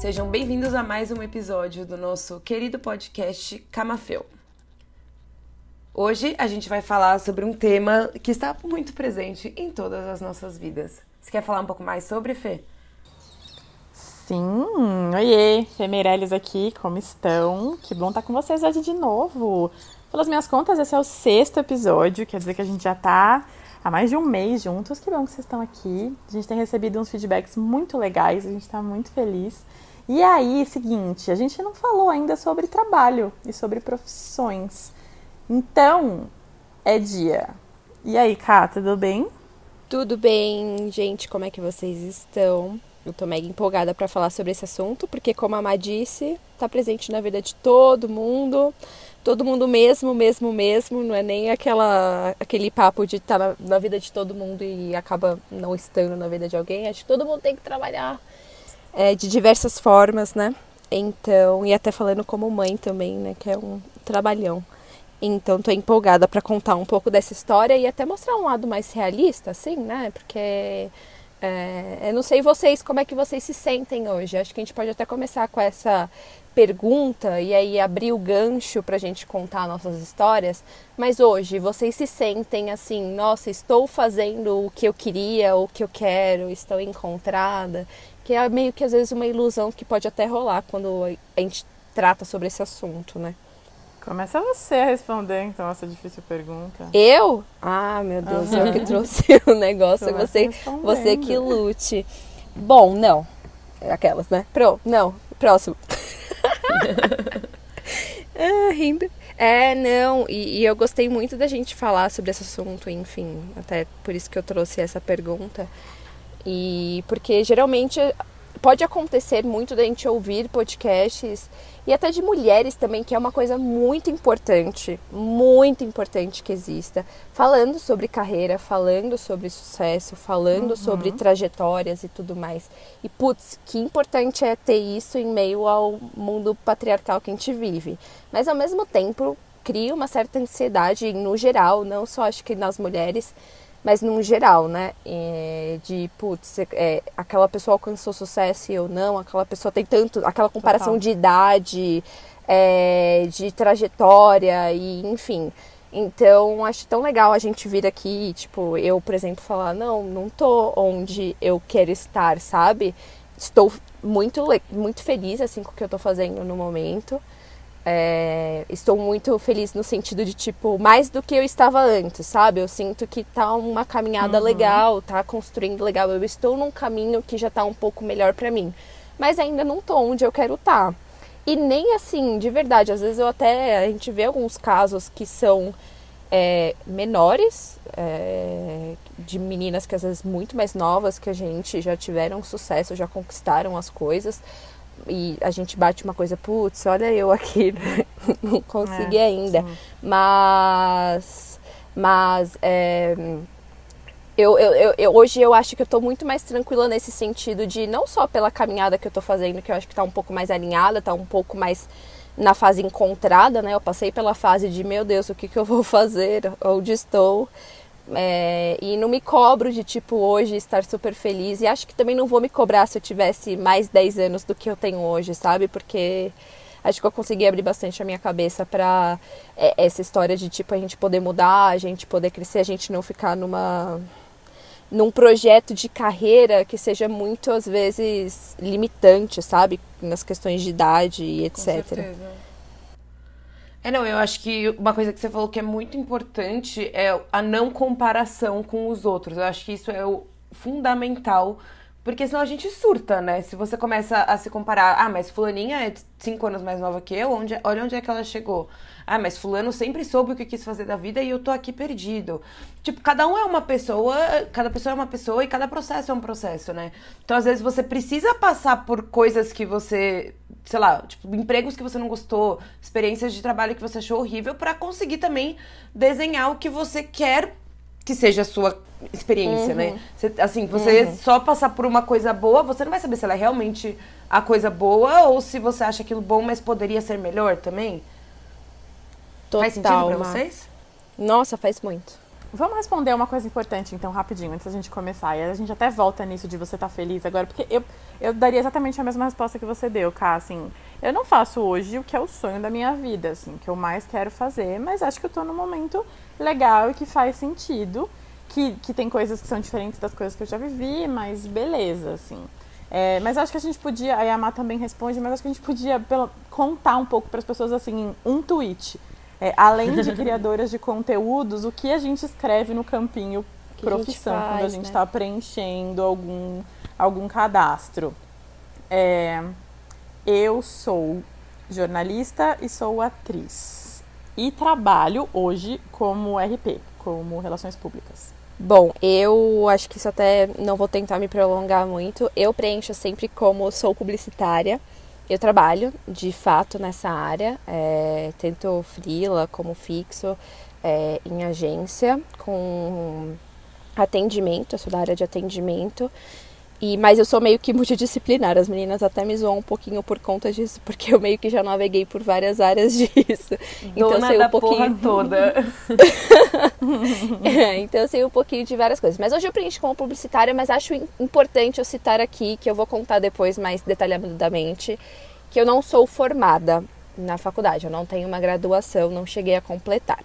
Sejam bem-vindos a mais um episódio do nosso querido podcast Camafeu. Hoje a gente vai falar sobre um tema que está muito presente em todas as nossas vidas. Você quer falar um pouco mais sobre, Fê? Sim, oiê, Fê Meirelles aqui, como estão? Que bom estar com vocês hoje de novo. Pelas minhas contas, esse é o sexto episódio, quer dizer que a gente já está há mais de um mês juntos. Que bom que vocês estão aqui. A gente tem recebido uns feedbacks muito legais, a gente está muito feliz. E aí, seguinte, a gente não falou ainda sobre trabalho e sobre profissões. Então, é dia. E aí, Cá, tudo bem? Tudo bem, gente? Como é que vocês estão? Eu tô mega empolgada para falar sobre esse assunto, porque como a Má disse, tá presente na vida de todo mundo todo mundo mesmo, mesmo, mesmo, não é nem aquela, aquele papo de estar tá na, na, vida de todo mundo e acaba não estando na vida de alguém. Acho que todo mundo tem que trabalhar é, de diversas formas, né? Então, e até falando como mãe também, né? Que é um trabalhão. Então, tô empolgada para contar um pouco dessa história e até mostrar um lado mais realista, assim, né? Porque é, eu não sei vocês como é que vocês se sentem hoje. Acho que a gente pode até começar com essa pergunta e aí abrir o gancho para a gente contar nossas histórias. Mas hoje vocês se sentem assim, nossa, estou fazendo o que eu queria, o que eu quero, estou encontrada, que é meio que às vezes uma ilusão que pode até rolar quando a gente trata sobre esse assunto, né? Começa você a responder, então, essa difícil pergunta. Eu? Ah, meu Deus, uhum. eu que trouxe o negócio, você, você que lute. Bom, não. Aquelas, né? Pro, não, próximo. ah, rindo. É, não, e, e, eu gostei muito da gente falar sobre esse assunto, enfim, até por isso que eu trouxe essa pergunta. E porque geralmente pode acontecer muito da gente ouvir podcasts e até de mulheres também, que é uma coisa muito importante, muito importante que exista, falando sobre carreira, falando sobre sucesso, falando uhum. sobre trajetórias e tudo mais. E putz, que importante é ter isso em meio ao mundo patriarcal que a gente vive. Mas ao mesmo tempo, cria uma certa ansiedade no geral, não só acho que nas mulheres, mas num geral, né? De, putz, é, aquela pessoa alcançou sucesso e eu não, aquela pessoa tem tanto, aquela comparação Total. de idade, é, de trajetória e enfim. Então, acho tão legal a gente vir aqui, tipo, eu, por exemplo, falar, não, não tô onde eu quero estar, sabe? Estou muito, muito feliz, assim, com o que eu tô fazendo no momento. É, estou muito feliz no sentido de, tipo, mais do que eu estava antes, sabe? Eu sinto que tá uma caminhada uhum. legal, tá construindo legal. Eu estou num caminho que já tá um pouco melhor para mim. Mas ainda não tô onde eu quero estar. Tá. E nem assim, de verdade, às vezes eu até. A gente vê alguns casos que são é, menores, é, de meninas que às vezes muito mais novas que a gente já tiveram sucesso, já conquistaram as coisas e a gente bate uma coisa, putz, olha eu aqui, né? não consegui é, ainda. Sim. Mas, mas é, eu, eu, eu, hoje eu acho que eu tô muito mais tranquila nesse sentido de não só pela caminhada que eu tô fazendo, que eu acho que tá um pouco mais alinhada, tá um pouco mais na fase encontrada, né? Eu passei pela fase de, meu Deus, o que, que eu vou fazer? Onde estou? É, e não me cobro de, tipo, hoje estar super feliz. E acho que também não vou me cobrar se eu tivesse mais 10 anos do que eu tenho hoje, sabe? Porque acho que eu consegui abrir bastante a minha cabeça para é, essa história de, tipo, a gente poder mudar, a gente poder crescer, a gente não ficar numa num projeto de carreira que seja muito às vezes limitante, sabe, nas questões de idade e etc. Com certeza. É, não, eu acho que uma coisa que você falou que é muito importante é a não comparação com os outros. Eu acho que isso é o fundamental, porque senão a gente surta, né? Se você começa a se comparar, ah, mas fulaninha é cinco anos mais nova que eu, onde, olha onde é que ela chegou. Ah, mas fulano sempre soube o que quis fazer da vida e eu tô aqui perdido. Tipo, cada um é uma pessoa, cada pessoa é uma pessoa e cada processo é um processo, né? Então, às vezes, você precisa passar por coisas que você sei lá, tipo, empregos que você não gostou, experiências de trabalho que você achou horrível, para conseguir também desenhar o que você quer que seja a sua experiência, né? uhum. né? Você, assim, você uhum. só passar por uma coisa boa, você não vai saber se ela é realmente a coisa boa ou se você acha aquilo bom, mas poderia ser melhor também. Total, faz sentido pra vocês? Nossa, faz muito. Vamos responder uma coisa importante, então, rapidinho, antes da gente começar. E a gente até volta nisso de você estar tá feliz agora, porque eu, eu daria exatamente a mesma resposta que você deu, Cá. Assim, eu não faço hoje o que é o sonho da minha vida, assim, que eu mais quero fazer, mas acho que eu tô num momento legal e que faz sentido. Que, que tem coisas que são diferentes das coisas que eu já vivi, mas beleza, assim. É, mas acho que a gente podia, a Yamá também responde, mas acho que a gente podia pelo, contar um pouco para as pessoas, assim, em um tweet é, além de criadoras de conteúdos, o que a gente escreve no campinho que profissão, a faz, quando a gente está né? Tá preenchendo algum, algum cadastro. É, eu sou jornalista e sou atriz. E trabalho hoje como RP, como Relações Públicas. Bom, eu acho que isso até não vou tentar me prolongar muito. Eu preencho sempre como sou publicitária. Eu trabalho de fato nessa área, é, tanto freela como fixo, é, em agência, com atendimento, eu sou da área de atendimento. E, mas eu sou meio que multidisciplinar, as meninas até me zoam um pouquinho por conta disso, porque eu meio que já naveguei por várias áreas disso. Dona então eu sei um pouquinho toda. é, então eu sei um pouquinho de várias coisas. Mas hoje eu preencho como publicitária, mas acho importante eu citar aqui, que eu vou contar depois mais detalhadamente, que eu não sou formada na faculdade, eu não tenho uma graduação, não cheguei a completar.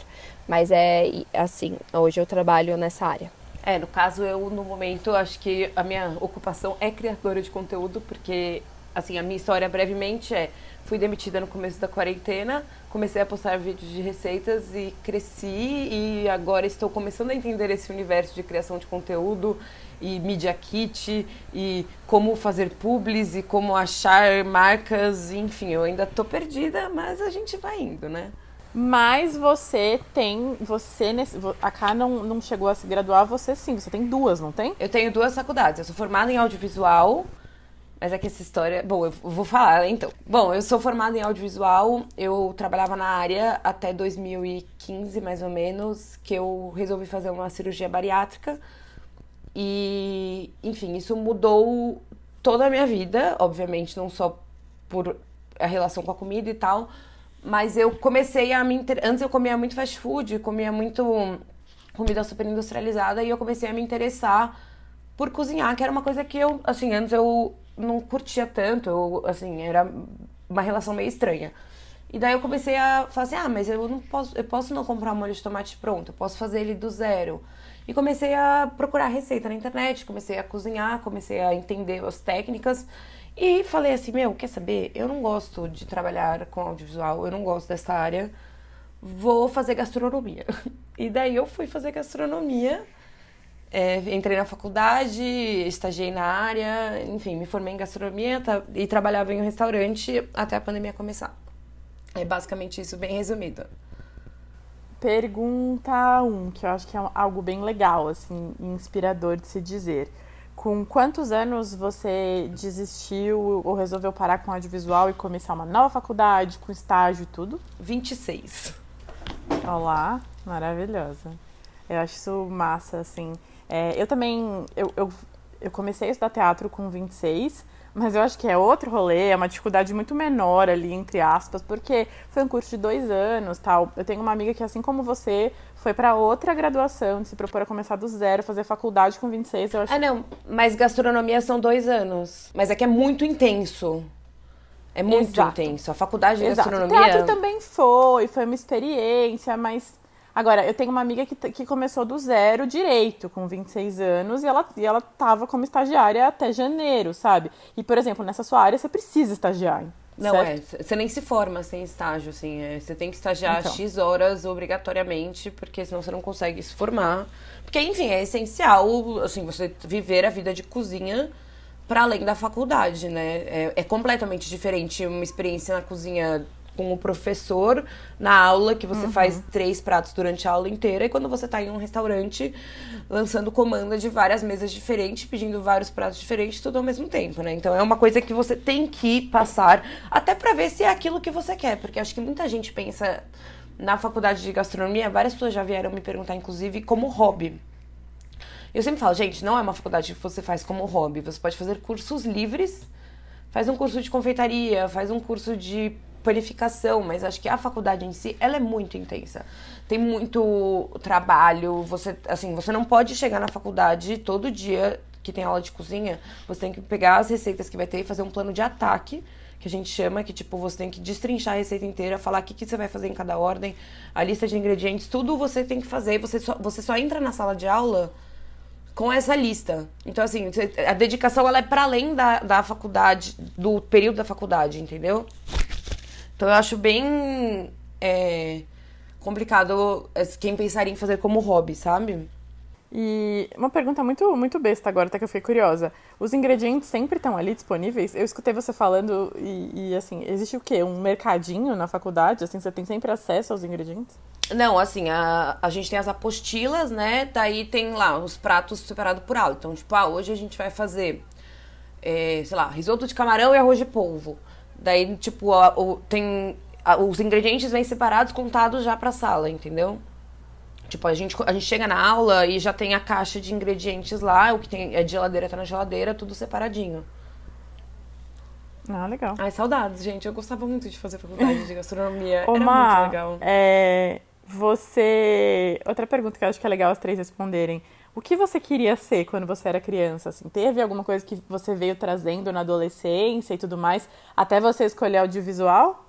Mas é assim, hoje eu trabalho nessa área. É, no caso, eu, no momento, acho que a minha ocupação é criadora de conteúdo, porque, assim, a minha história brevemente é: fui demitida no começo da quarentena, comecei a postar vídeos de receitas e cresci, e agora estou começando a entender esse universo de criação de conteúdo e media kit e como fazer publis e como achar marcas, enfim, eu ainda tô perdida, mas a gente vai indo, né? Mas você tem, você a Cá não, não chegou a se graduar, você sim, você tem duas, não tem? Eu tenho duas faculdades. Eu sou formada em audiovisual, mas é que essa história, bom, eu vou falar então. Bom, eu sou formada em audiovisual, eu trabalhava na área até 2015, mais ou menos, que eu resolvi fazer uma cirurgia bariátrica. E, enfim, isso mudou toda a minha vida, obviamente, não só por a relação com a comida e tal, mas eu comecei a me. Inter... Antes eu comia muito fast food, comia muito comida super industrializada e eu comecei a me interessar por cozinhar, que era uma coisa que eu, assim, antes eu não curtia tanto, eu, assim, era uma relação meio estranha. E daí eu comecei a falar assim, ah, mas eu não posso, eu posso não comprar um molho de tomate pronto, eu posso fazer ele do zero. E comecei a procurar receita na internet, comecei a cozinhar, comecei a entender as técnicas. E falei assim, meu, quer saber? Eu não gosto de trabalhar com audiovisual, eu não gosto dessa área. Vou fazer gastronomia. E daí eu fui fazer gastronomia. É, entrei na faculdade, estagiei na área, enfim, me formei em gastronomia e trabalhava em um restaurante até a pandemia começar. É basicamente isso, bem resumido. Pergunta 1, um, que eu acho que é algo bem legal, assim, inspirador de se dizer. Com quantos anos você desistiu ou resolveu parar com audiovisual e começar uma nova faculdade, com estágio e tudo? 26. Olá, maravilhosa. Eu acho isso massa, assim. É, eu também, eu, eu, eu comecei a estudar teatro com 26, mas eu acho que é outro rolê, é uma dificuldade muito menor ali, entre aspas, porque foi um curso de dois anos tal. Eu tenho uma amiga que, assim como você, foi para outra graduação, de se propor a começar do zero, fazer faculdade com 26. Eu acho... Ah, não, mas gastronomia são dois anos. Mas é que é muito intenso. É muito Exato. intenso. A faculdade de Exato. gastronomia. O teatro também foi, foi uma experiência, mas Agora, eu tenho uma amiga que, que começou do zero direito, com 26 anos, e ela, e ela tava como estagiária até janeiro, sabe? E, por exemplo, nessa sua área você precisa estagiar. Não, certo? é. Você nem se forma sem estágio, assim. É, você tem que estagiar então. X horas obrigatoriamente, porque senão você não consegue se formar. Porque, enfim, é essencial, assim, você viver a vida de cozinha para além da faculdade, né? É, é completamente diferente uma experiência na cozinha com o professor na aula, que você uhum. faz três pratos durante a aula inteira, e quando você está em um restaurante lançando comanda de várias mesas diferentes, pedindo vários pratos diferentes, tudo ao mesmo tempo, né? Então é uma coisa que você tem que passar, até para ver se é aquilo que você quer, porque acho que muita gente pensa na faculdade de gastronomia, várias pessoas já vieram me perguntar, inclusive, como hobby. Eu sempre falo, gente, não é uma faculdade que você faz como hobby. Você pode fazer cursos livres, faz um curso de confeitaria, faz um curso de panificação, mas acho que a faculdade em si, ela é muito intensa. Tem muito trabalho, você, assim, você não pode chegar na faculdade todo dia que tem aula de cozinha, você tem que pegar as receitas que vai ter e fazer um plano de ataque, que a gente chama, que tipo, você tem que destrinchar a receita inteira, falar o que, que você vai fazer em cada ordem, a lista de ingredientes, tudo você tem que fazer, você só, você só entra na sala de aula com essa lista. Então, assim, a dedicação ela é para além da, da faculdade, do período da faculdade, entendeu? Então, eu acho bem é, complicado é, quem pensaria em fazer como hobby, sabe? E uma pergunta muito, muito besta agora, até que eu fiquei curiosa. Os ingredientes sempre estão ali disponíveis? Eu escutei você falando e, e, assim, existe o quê? Um mercadinho na faculdade? Assim, você tem sempre acesso aos ingredientes? Não, assim, a, a gente tem as apostilas, né? Daí tem lá os pratos separados por aula. Então, tipo, ah, hoje a gente vai fazer, é, sei lá, risoto de camarão e arroz de polvo. Daí, tipo, a, o, tem. A, os ingredientes vêm separados, contados já pra sala, entendeu? Tipo, a gente, a gente chega na aula e já tem a caixa de ingredientes lá, o que tem é de geladeira, tá na geladeira, tudo separadinho. Ah, legal. Ai, saudades, gente. Eu gostava muito de fazer faculdade de gastronomia. Ô, Era Ma, muito legal. É, você. Outra pergunta que eu acho que é legal as três responderem. O que você queria ser quando você era criança? Assim, teve alguma coisa que você veio trazendo na adolescência e tudo mais, até você escolher audiovisual?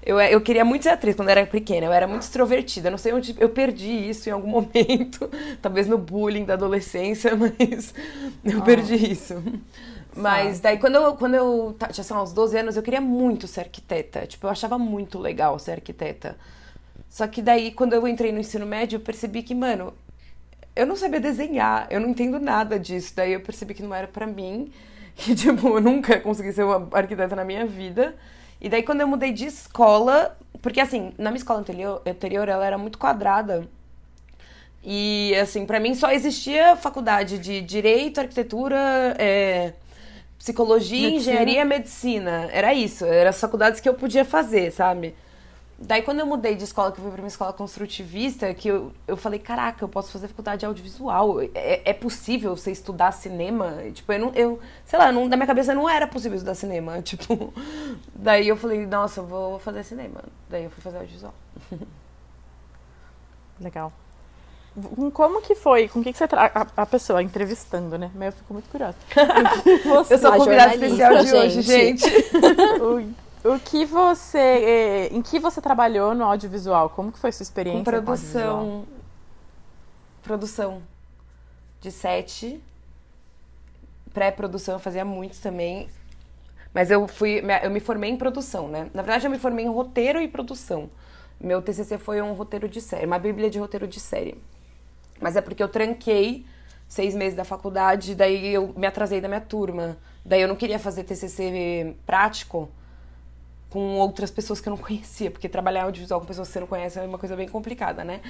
Eu, eu queria muito ser atriz quando eu era pequena, eu era muito extrovertida. Não sei onde eu perdi isso em algum momento. Talvez no bullying da adolescência, mas eu oh. perdi isso. Mas daí, quando eu, quando eu tinha, sei lá, uns 12 anos, eu queria muito ser arquiteta. Tipo, eu achava muito legal ser arquiteta. Só que daí, quando eu entrei no ensino médio, eu percebi que, mano, eu não sabia desenhar, eu não entendo nada disso. Daí eu percebi que não era para mim, que, tipo, eu nunca consegui ser uma arquiteta na minha vida. E daí, quando eu mudei de escola, porque assim, na minha escola anterior, anterior ela era muito quadrada. E, assim, para mim só existia faculdade de direito, arquitetura, é, psicologia, medicina. engenharia, medicina. Era isso, eram as faculdades que eu podia fazer, sabe? Daí, quando eu mudei de escola, que eu fui pra uma escola construtivista, que eu, eu falei, caraca, eu posso fazer faculdade de audiovisual. É, é possível você estudar cinema? Tipo, eu não, eu, sei lá, não, na minha cabeça não era possível estudar cinema. Tipo, daí eu falei, nossa, eu vou fazer cinema. Daí eu fui fazer audiovisual. Legal. Como que foi? Com o que, que você tra... a, a pessoa entrevistando, né? Mas eu fico muito curiosa. Eu sou convidada especial de hoje, gente. O que você. Eh, em que você trabalhou no audiovisual? Como que foi sua experiência? Com produção. Produção. De sete. Pré-produção eu fazia muito também. Mas eu fui. Eu me formei em produção, né? Na verdade, eu me formei em roteiro e produção. Meu TCC foi um roteiro de série, uma bíblia de roteiro de série. Mas é porque eu tranquei seis meses da faculdade, daí eu me atrasei da minha turma. Daí eu não queria fazer TCC prático com outras pessoas que eu não conhecia, porque trabalhar audiovisual com pessoas que você não conhece é uma coisa bem complicada, né?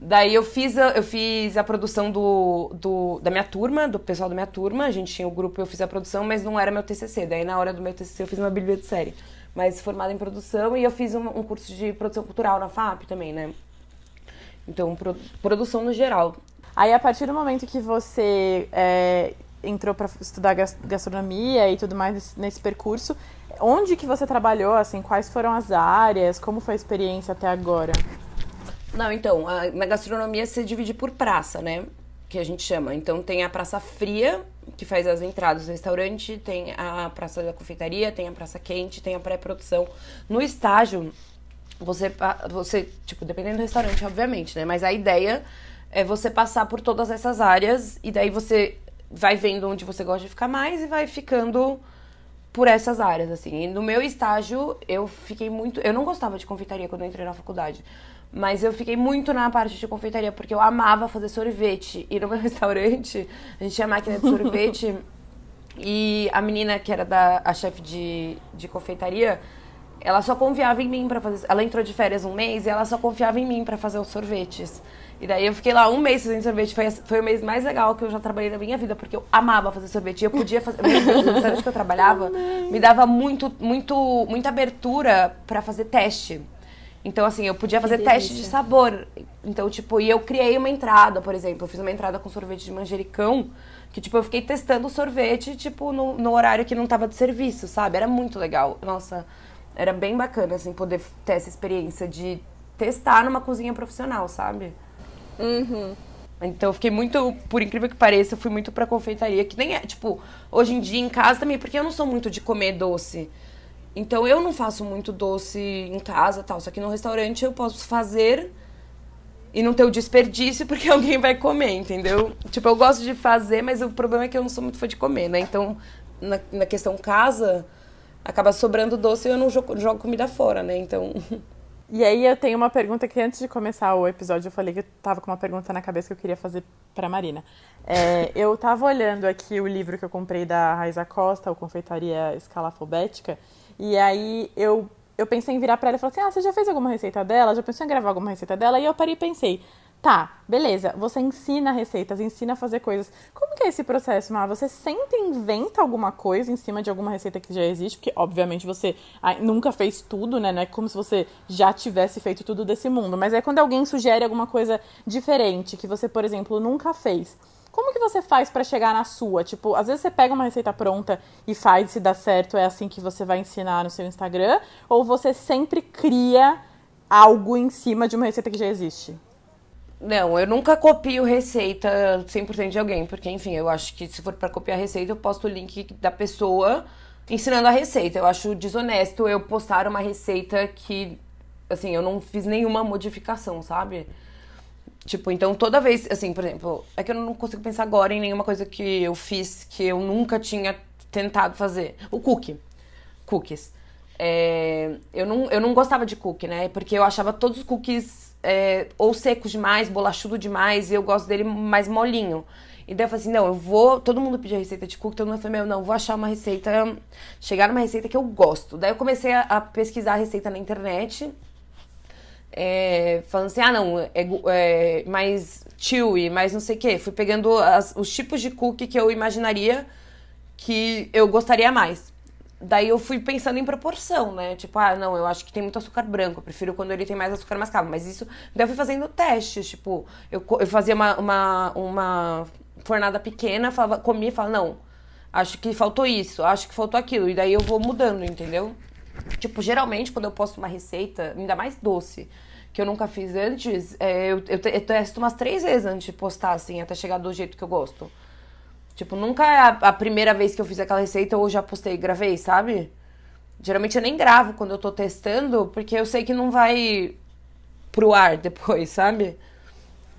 Daí eu fiz a, eu fiz a produção do, do, da minha turma, do pessoal da minha turma, a gente tinha o grupo, eu fiz a produção, mas não era meu TCC. Daí na hora do meu TCC eu fiz uma bíblia de série, mas formada em produção e eu fiz um, um curso de produção cultural na FAP também, né? Então, pro, produção no geral. Aí, a partir do momento que você é, entrou para estudar gastronomia e tudo mais nesse, nesse percurso, Onde que você trabalhou, assim, quais foram as áreas, como foi a experiência até agora? Não, então, a, na gastronomia se divide por praça, né? Que a gente chama. Então tem a praça fria, que faz as entradas do restaurante, tem a praça da confeitaria, tem a praça quente, tem a pré-produção. No estágio, você, você, tipo, dependendo do restaurante, obviamente, né? Mas a ideia é você passar por todas essas áreas e daí você vai vendo onde você gosta de ficar mais e vai ficando por essas áreas, assim. E no meu estágio, eu fiquei muito. Eu não gostava de confeitaria quando eu entrei na faculdade. Mas eu fiquei muito na parte de confeitaria, porque eu amava fazer sorvete. E no meu restaurante, a gente tinha máquina de sorvete. e a menina que era da a chefe de, de confeitaria, ela só confiava em mim para fazer. Ela entrou de férias um mês e ela só confiava em mim para fazer os sorvetes. E daí eu fiquei lá um mês fazendo sorvete. Foi, foi o mês mais legal que eu já trabalhei na minha vida, porque eu amava fazer sorvete. E eu podia fazer. O restaurante que eu trabalhava me dava muito, muito, muita abertura para fazer teste. Então, assim, eu podia fazer teste de sabor. Então, tipo, e eu criei uma entrada, por exemplo. Eu fiz uma entrada com sorvete de manjericão, que, tipo, eu fiquei testando o sorvete, tipo, no, no horário que não tava de serviço, sabe? Era muito legal. Nossa, Era bem bacana, assim, poder ter essa experiência de testar numa cozinha profissional, sabe? Uhum. Então eu fiquei muito, por incrível que pareça, eu fui muito pra confeitaria, que nem é, tipo, hoje em dia em casa também, porque eu não sou muito de comer doce. Então eu não faço muito doce em casa tal, só que no restaurante eu posso fazer e não ter o desperdício porque alguém vai comer, entendeu? Tipo, eu gosto de fazer, mas o problema é que eu não sou muito fã de comer, né? Então, na, na questão casa, acaba sobrando doce e eu não jogo, jogo comida fora, né? Então. E aí eu tenho uma pergunta que antes de começar o episódio eu falei que eu tava com uma pergunta na cabeça que eu queria fazer pra Marina. É, eu tava olhando aqui o livro que eu comprei da Raiza Costa, o Confeitaria Escalafobética, e aí eu, eu pensei em virar pra ela e falar assim, ah, você já fez alguma receita dela? Já pensou em gravar alguma receita dela? E eu parei e pensei, Tá, beleza. Você ensina receitas, ensina a fazer coisas. Como que é esse processo, Mar? Você sempre inventa alguma coisa em cima de alguma receita que já existe? Porque, obviamente, você nunca fez tudo, né? Não é como se você já tivesse feito tudo desse mundo. Mas é quando alguém sugere alguma coisa diferente, que você, por exemplo, nunca fez. Como que você faz para chegar na sua? Tipo, às vezes você pega uma receita pronta e faz, se dá certo, é assim que você vai ensinar no seu Instagram? Ou você sempre cria algo em cima de uma receita que já existe? Não, eu nunca copio receita 100% de alguém, porque, enfim, eu acho que se for para copiar receita, eu posto o link da pessoa ensinando a receita. Eu acho desonesto eu postar uma receita que, assim, eu não fiz nenhuma modificação, sabe? Tipo, então toda vez, assim, por exemplo, é que eu não consigo pensar agora em nenhuma coisa que eu fiz que eu nunca tinha tentado fazer. O cookie. Cookies. É, eu, não, eu não gostava de cookie, né? Porque eu achava todos os cookies é, ou seco demais, bolachudo demais, e eu gosto dele mais molinho. E daí eu falei assim, não, eu vou. Todo mundo pediu receita de cookie, todo mundo falou, meu, não, vou achar uma receita. Chegar numa receita que eu gosto. Daí eu comecei a, a pesquisar a receita na internet. É, falando assim, ah não, é, é mais chewy, mais não sei o que. Fui pegando as, os tipos de cookie que eu imaginaria que eu gostaria mais daí eu fui pensando em proporção, né? Tipo, ah, não, eu acho que tem muito açúcar branco, eu prefiro quando ele tem mais açúcar mascavo. Mas isso, daí eu fui fazendo testes, tipo, eu, eu fazia uma, uma, uma fornada pequena, falava, comia e falava, não, acho que faltou isso, acho que faltou aquilo. E daí eu vou mudando, entendeu? Tipo, geralmente quando eu posto uma receita, ainda mais doce, que eu nunca fiz antes, é, eu, eu, eu testo umas três vezes antes de postar, assim, até chegar do jeito que eu gosto. Tipo, nunca é a, a, primeira vez que eu fiz aquela receita ou já postei e gravei, sabe? Geralmente eu nem gravo quando eu tô testando, porque eu sei que não vai pro ar depois, sabe?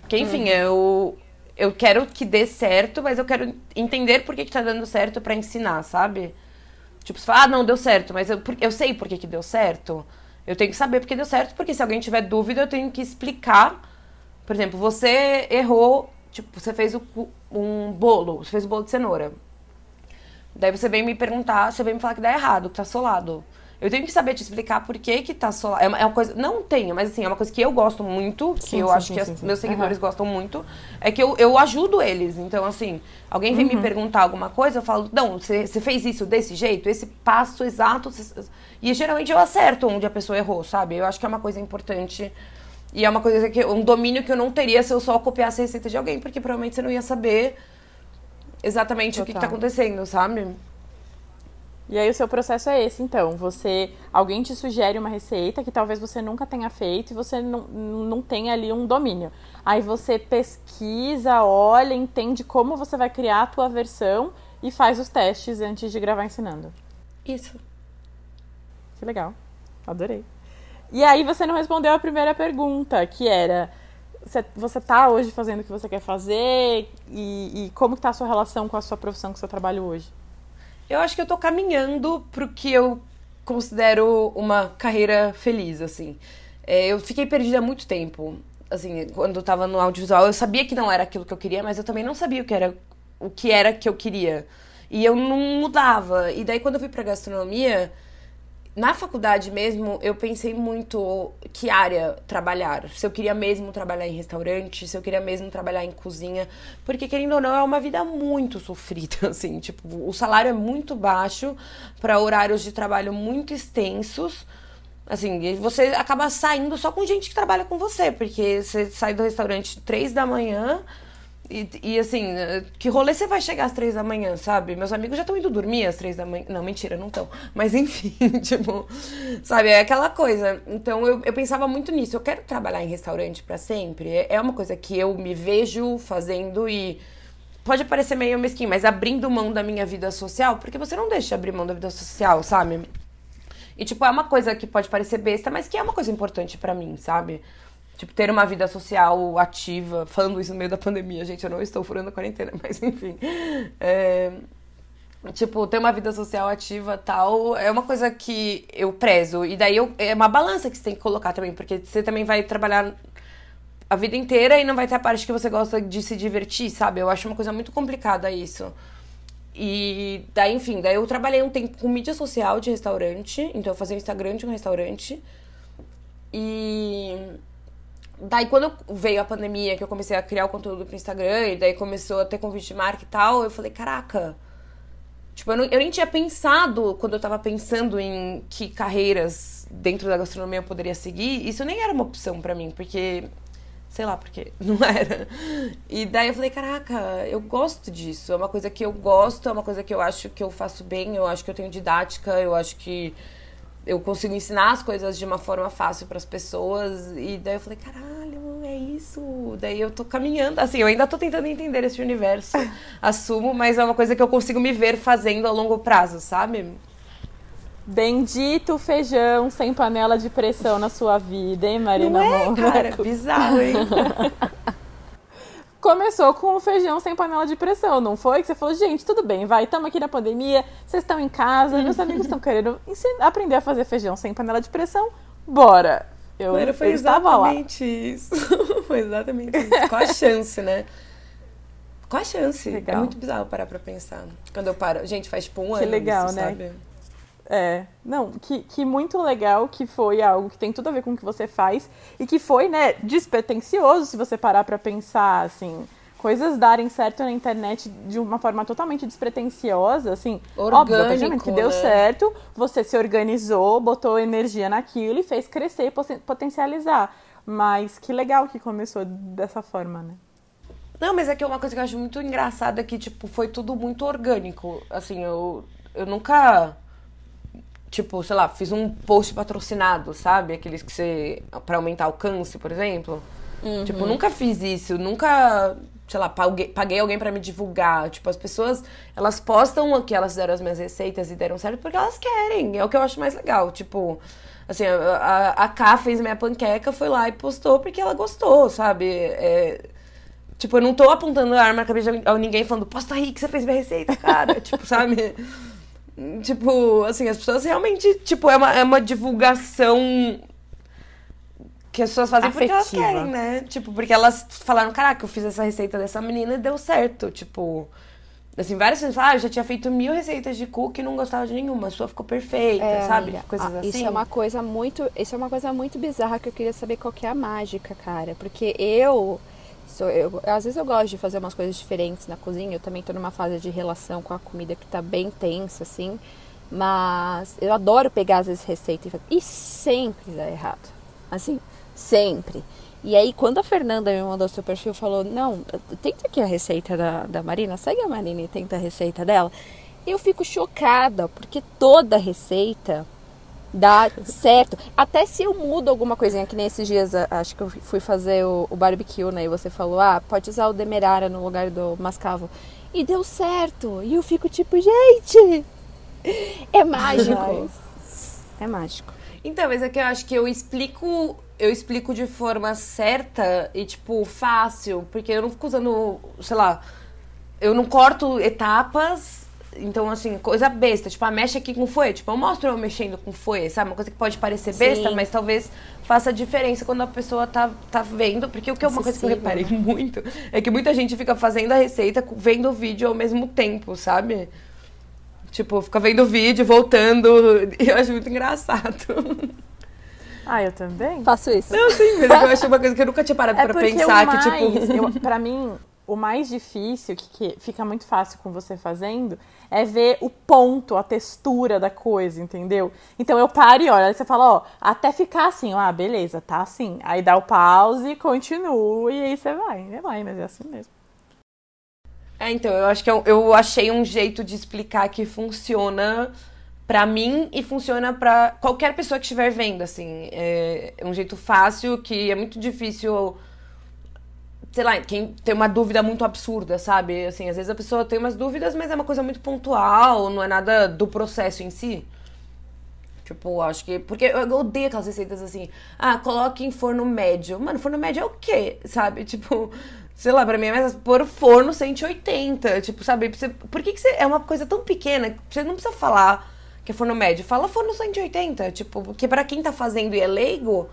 Porque, enfim, uhum. eu, eu quero que dê certo, mas eu quero entender por que, que tá dando certo para ensinar, sabe? Tipo, você fala, ah, não, deu certo, mas eu, eu sei por que, que deu certo. Eu tenho que saber porque deu certo, porque se alguém tiver dúvida, eu tenho que explicar. Por exemplo, você errou Tipo, você fez o, um bolo, você fez o bolo de cenoura. Daí você vem me perguntar, você vem me falar que dá errado, que tá solado. Eu tenho que saber te explicar por que que tá solado. É uma, é uma coisa, não tenho, mas assim, é uma coisa que eu gosto muito, que sim, eu sim, acho sim, que as, meus seguidores uhum. gostam muito, é que eu, eu ajudo eles. Então, assim, alguém vem uhum. me perguntar alguma coisa, eu falo, não, você, você fez isso desse jeito, esse passo exato. E geralmente eu acerto onde a pessoa errou, sabe? Eu acho que é uma coisa importante e é uma coisa que um domínio que eu não teria se eu só copiasse a receita de alguém, porque provavelmente você não ia saber exatamente Total. o que, está acontecendo, sabe? E aí o seu processo é esse, então. Você. Alguém te sugere uma receita que talvez você nunca tenha feito e você não, não tem ali um domínio. Aí você pesquisa, olha, entende como você vai criar a tua versão e faz os testes antes de gravar ensinando. Isso. Que legal. Adorei. E aí você não respondeu a primeira pergunta, que era você está hoje fazendo o que você quer fazer e, e como está a sua relação com a sua profissão, com o seu trabalho hoje? Eu acho que eu estou caminhando para o que eu considero uma carreira feliz, assim. É, eu fiquei perdida há muito tempo. Assim, quando eu estava no audiovisual, eu sabia que não era aquilo que eu queria, mas eu também não sabia o que era o que era que eu queria. E eu não mudava. E daí quando eu fui para gastronomia, na faculdade mesmo, eu pensei muito que área trabalhar. Se eu queria mesmo trabalhar em restaurante, se eu queria mesmo trabalhar em cozinha. Porque, querendo ou não, é uma vida muito sofrida, assim. Tipo, o salário é muito baixo para horários de trabalho muito extensos. Assim, você acaba saindo só com gente que trabalha com você. Porque você sai do restaurante três da manhã E, e, assim, que rolê você vai chegar às três da manhã, sabe? Meus amigos já estão indo dormir às três da manhã. Não, mentira, não estão. Mas enfim, tipo, sabe? É aquela coisa. Então eu, eu pensava muito nisso. Eu quero trabalhar em restaurante para sempre. É, é uma coisa que eu me vejo fazendo e pode parecer meio mesquinho, mas abrindo mão da minha vida social, porque você não deixa de abrir mão da vida social, sabe? E tipo, é uma coisa que pode parecer besta, mas que é uma coisa importante para mim, sabe? Tipo, ter uma vida social ativa, falando isso no meio da pandemia, gente, eu não estou furando a quarentena, mas enfim. É, tipo, ter uma vida social ativa tal, é uma coisa que eu prezo. E daí eu, é uma balança que você tem que colocar também, porque você também vai trabalhar a vida inteira e não vai ter a parte que você gosta de se divertir, sabe? Eu acho uma coisa muito complicada isso. E daí, enfim, daí eu trabalhei um tempo com mídia social de restaurante, então eu fazia Instagram de um restaurante. E Daí, quando veio a pandemia, que eu comecei a criar o conteúdo pro Instagram, e daí começou a ter convite de marca e tal, eu falei, caraca. Tipo, eu, não, eu nem tinha pensado, quando eu tava pensando em que carreiras dentro da gastronomia eu poderia seguir, isso nem era uma opção para mim, porque. Sei lá, porque não era. E daí eu falei, caraca, eu gosto disso. É uma coisa que eu gosto, é uma coisa que eu acho que eu faço bem, eu acho que eu tenho didática, eu acho que eu consigo ensinar as coisas de uma forma fácil para as pessoas. E daí eu falei, caralho, é isso. Daí eu tô caminhando. Assim, eu ainda tô tentando entender esse universo, assumo, mas é uma coisa que eu consigo me ver fazendo a longo prazo, sabe? Bendito feijão sem panela de pressão na sua vida, hein, Marina Não é, cara, bizarro, hein? começou com o feijão sem panela de pressão, não foi? Que você falou, gente, tudo bem, vai, estamos aqui na pandemia, vocês estão em casa, meus amigos estão querendo aprender a fazer feijão sem panela de pressão, bora! Eu, Mano, foi eu exatamente isso. foi exatamente isso. Qual a chance, né? Qual a chance? É legal. É muito bizarro parar pra pensar. Quando eu paro. Gente, faz tipo um que ano. Que legal, isso, né? Sabe? É, não, que, que muito legal que foi algo que tem tudo a ver com o que você faz e que foi, né, despretensioso se você parar para pensar, assim, coisas darem certo na internet de uma forma totalmente despretensiosa, assim, Orgânico, óbvio, que deu né? certo, você se organizou, botou energia naquilo e fez crescer e potencializar. Mas que legal que começou dessa forma, né? Não, mas é que uma coisa que eu acho muito engraçada é que, tipo, foi tudo muito orgânico. Assim, eu, eu nunca tipo, sei lá, fiz um post patrocinado, sabe? Aqueles que você. para aumentar o alcance, por exemplo. Uhum. Tipo, nunca fiz isso, nunca, sei lá, paguei, paguei alguém para me divulgar. Tipo, as pessoas, elas postam que elas fizeram as minhas receitas e deram certo porque elas querem. É o que eu acho mais legal. Tipo, assim, a, a Ká fez minha panqueca, foi lá e postou porque ela gostou, sabe? É, tipo, eu não tô apontando a arma na cabeça de ninguém falando, posta aí que você fez minha receita, cara. tipo, sabe? Tipo, assim, as pessoas realmente, tipo, é uma, é uma divulgação que as pessoas fazem Afetiva. porque elas querem, né? Tipo, porque elas falaram, caraca, eu fiz essa receita dessa menina e deu certo. Tipo, assim, várias pessoas falam, ah, eu já tinha feito mil receitas de cookie e não gostava de nenhuma, a sua ficou perfeita, é, sabe? Amiga, Coisas ah, assim. Isso é uma coisa muito. Isso é uma coisa muito bizarra que eu queria saber qual que é a mágica, cara. Porque eu Sou eu, às vezes eu gosto de fazer umas coisas diferentes na cozinha. Eu também estou numa fase de relação com a comida que está bem tensa, assim. Mas eu adoro pegar às vezes receita e fazer. E sempre dá errado. Assim, sempre. E aí, quando a Fernanda me mandou seu perfil, falou: Não, tenta aqui a receita da, da Marina, segue a Marina e tenta a receita dela. Eu fico chocada, porque toda receita dá certo. Até se eu mudo alguma coisinha, que nesses dias, acho que eu fui fazer o, o barbecue, né? E você falou, ah, pode usar o demerara no lugar do mascavo. E deu certo. E eu fico tipo, gente, é mágico. é mágico. Então, mas é que eu acho que eu explico, eu explico de forma certa e, tipo, fácil, porque eu não fico usando, sei lá, eu não corto etapas então, assim, coisa besta, tipo, a ah, mexe aqui com foie. Tipo, eu mostro eu mexendo com foie, sabe? Uma coisa que pode parecer besta, Sim. mas talvez faça diferença quando a pessoa tá, tá vendo. Porque o que é uma coisa que eu reparei né? muito é que muita gente fica fazendo a receita vendo o vídeo ao mesmo tempo, sabe? Tipo, fica vendo o vídeo, voltando. E eu acho muito engraçado. Ah, eu também? Faço isso. Não, sim, mas eu acho uma coisa que eu nunca tinha parado é pra pensar. Mais, que, tipo. Eu, pra mim, o mais difícil, que, que, fica muito fácil com você fazendo, é ver o ponto, a textura da coisa, entendeu? Então eu paro e olho, aí você fala, ó, até ficar assim, ó, ah, beleza, tá assim. Aí dá o pause, continua e aí você vai, você vai, mas é assim mesmo. É, então, eu acho que eu, eu achei um jeito de explicar que funciona pra mim e funciona pra qualquer pessoa que estiver vendo, assim. É um jeito fácil que é muito difícil sei lá, quem tem uma dúvida muito absurda, sabe? Assim, às vezes a pessoa tem umas dúvidas, mas é uma coisa muito pontual, não é nada do processo em si. Tipo, acho que. Porque eu odeio aquelas receitas assim. Ah, coloque em forno médio. Mano, forno médio é o quê? Sabe? Tipo, sei lá, pra mim é mais pôr forno 180. Tipo, sabe? Por que, que você. É uma coisa tão pequena que você não precisa falar que é forno médio. Fala forno 180. Tipo, porque pra quem tá fazendo e é leigo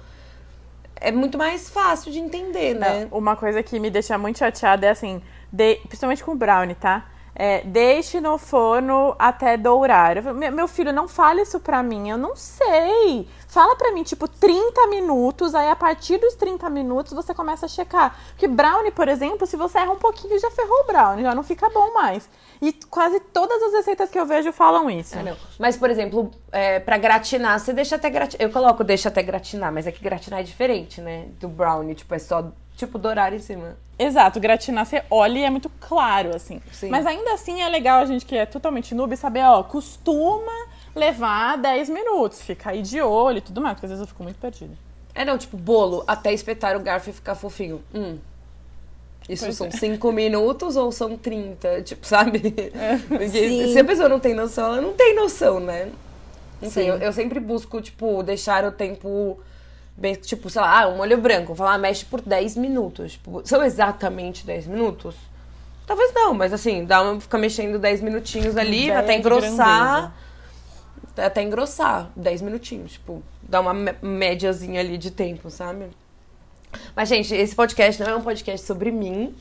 é muito mais fácil de entender, né? Não, uma coisa que me deixa muito chateada é assim, de, principalmente com brownie, tá? É, deixe no forno até dourar. Meu filho, não fale isso pra mim, eu não sei. Fala pra mim, tipo, 30 minutos, aí a partir dos 30 minutos você começa a checar. Porque brownie, por exemplo, se você erra um pouquinho, já ferrou o brownie, já não fica bom mais. E quase todas as receitas que eu vejo falam isso. Ah, mas, por exemplo, é, pra gratinar, você deixa até gratinar. Eu coloco deixa até gratinar, mas é que gratinar é diferente, né? Do brownie, tipo, é só tipo, dourar em cima. Exato, gratinar você olha e é muito claro, assim. Sim. Mas ainda assim é legal a gente que é totalmente noob saber, ó, costuma levar 10 minutos, fica aí de olho e tudo mais, porque às vezes eu fico muito perdida. É, não, tipo, bolo, até espetar o garfo e ficar fofinho. Hum. Isso pois são 5 é. minutos ou são 30? Tipo, sabe? É. Porque Sim. se a pessoa não tem noção, ela não tem noção, né? Não sei, eu, eu sempre busco, tipo, deixar o tempo Bem, tipo, sei lá, ah, um molho branco, vou falar, mexe por 10 minutos. Tipo, são exatamente 10 minutos? Talvez não, mas assim, dá uma, fica mexendo 10 minutinhos ali, até engrossar. Até engrossar, 10 minutinhos, tipo, dá uma médiazinha ali de tempo, sabe? Mas, gente, esse podcast não é um podcast sobre mim.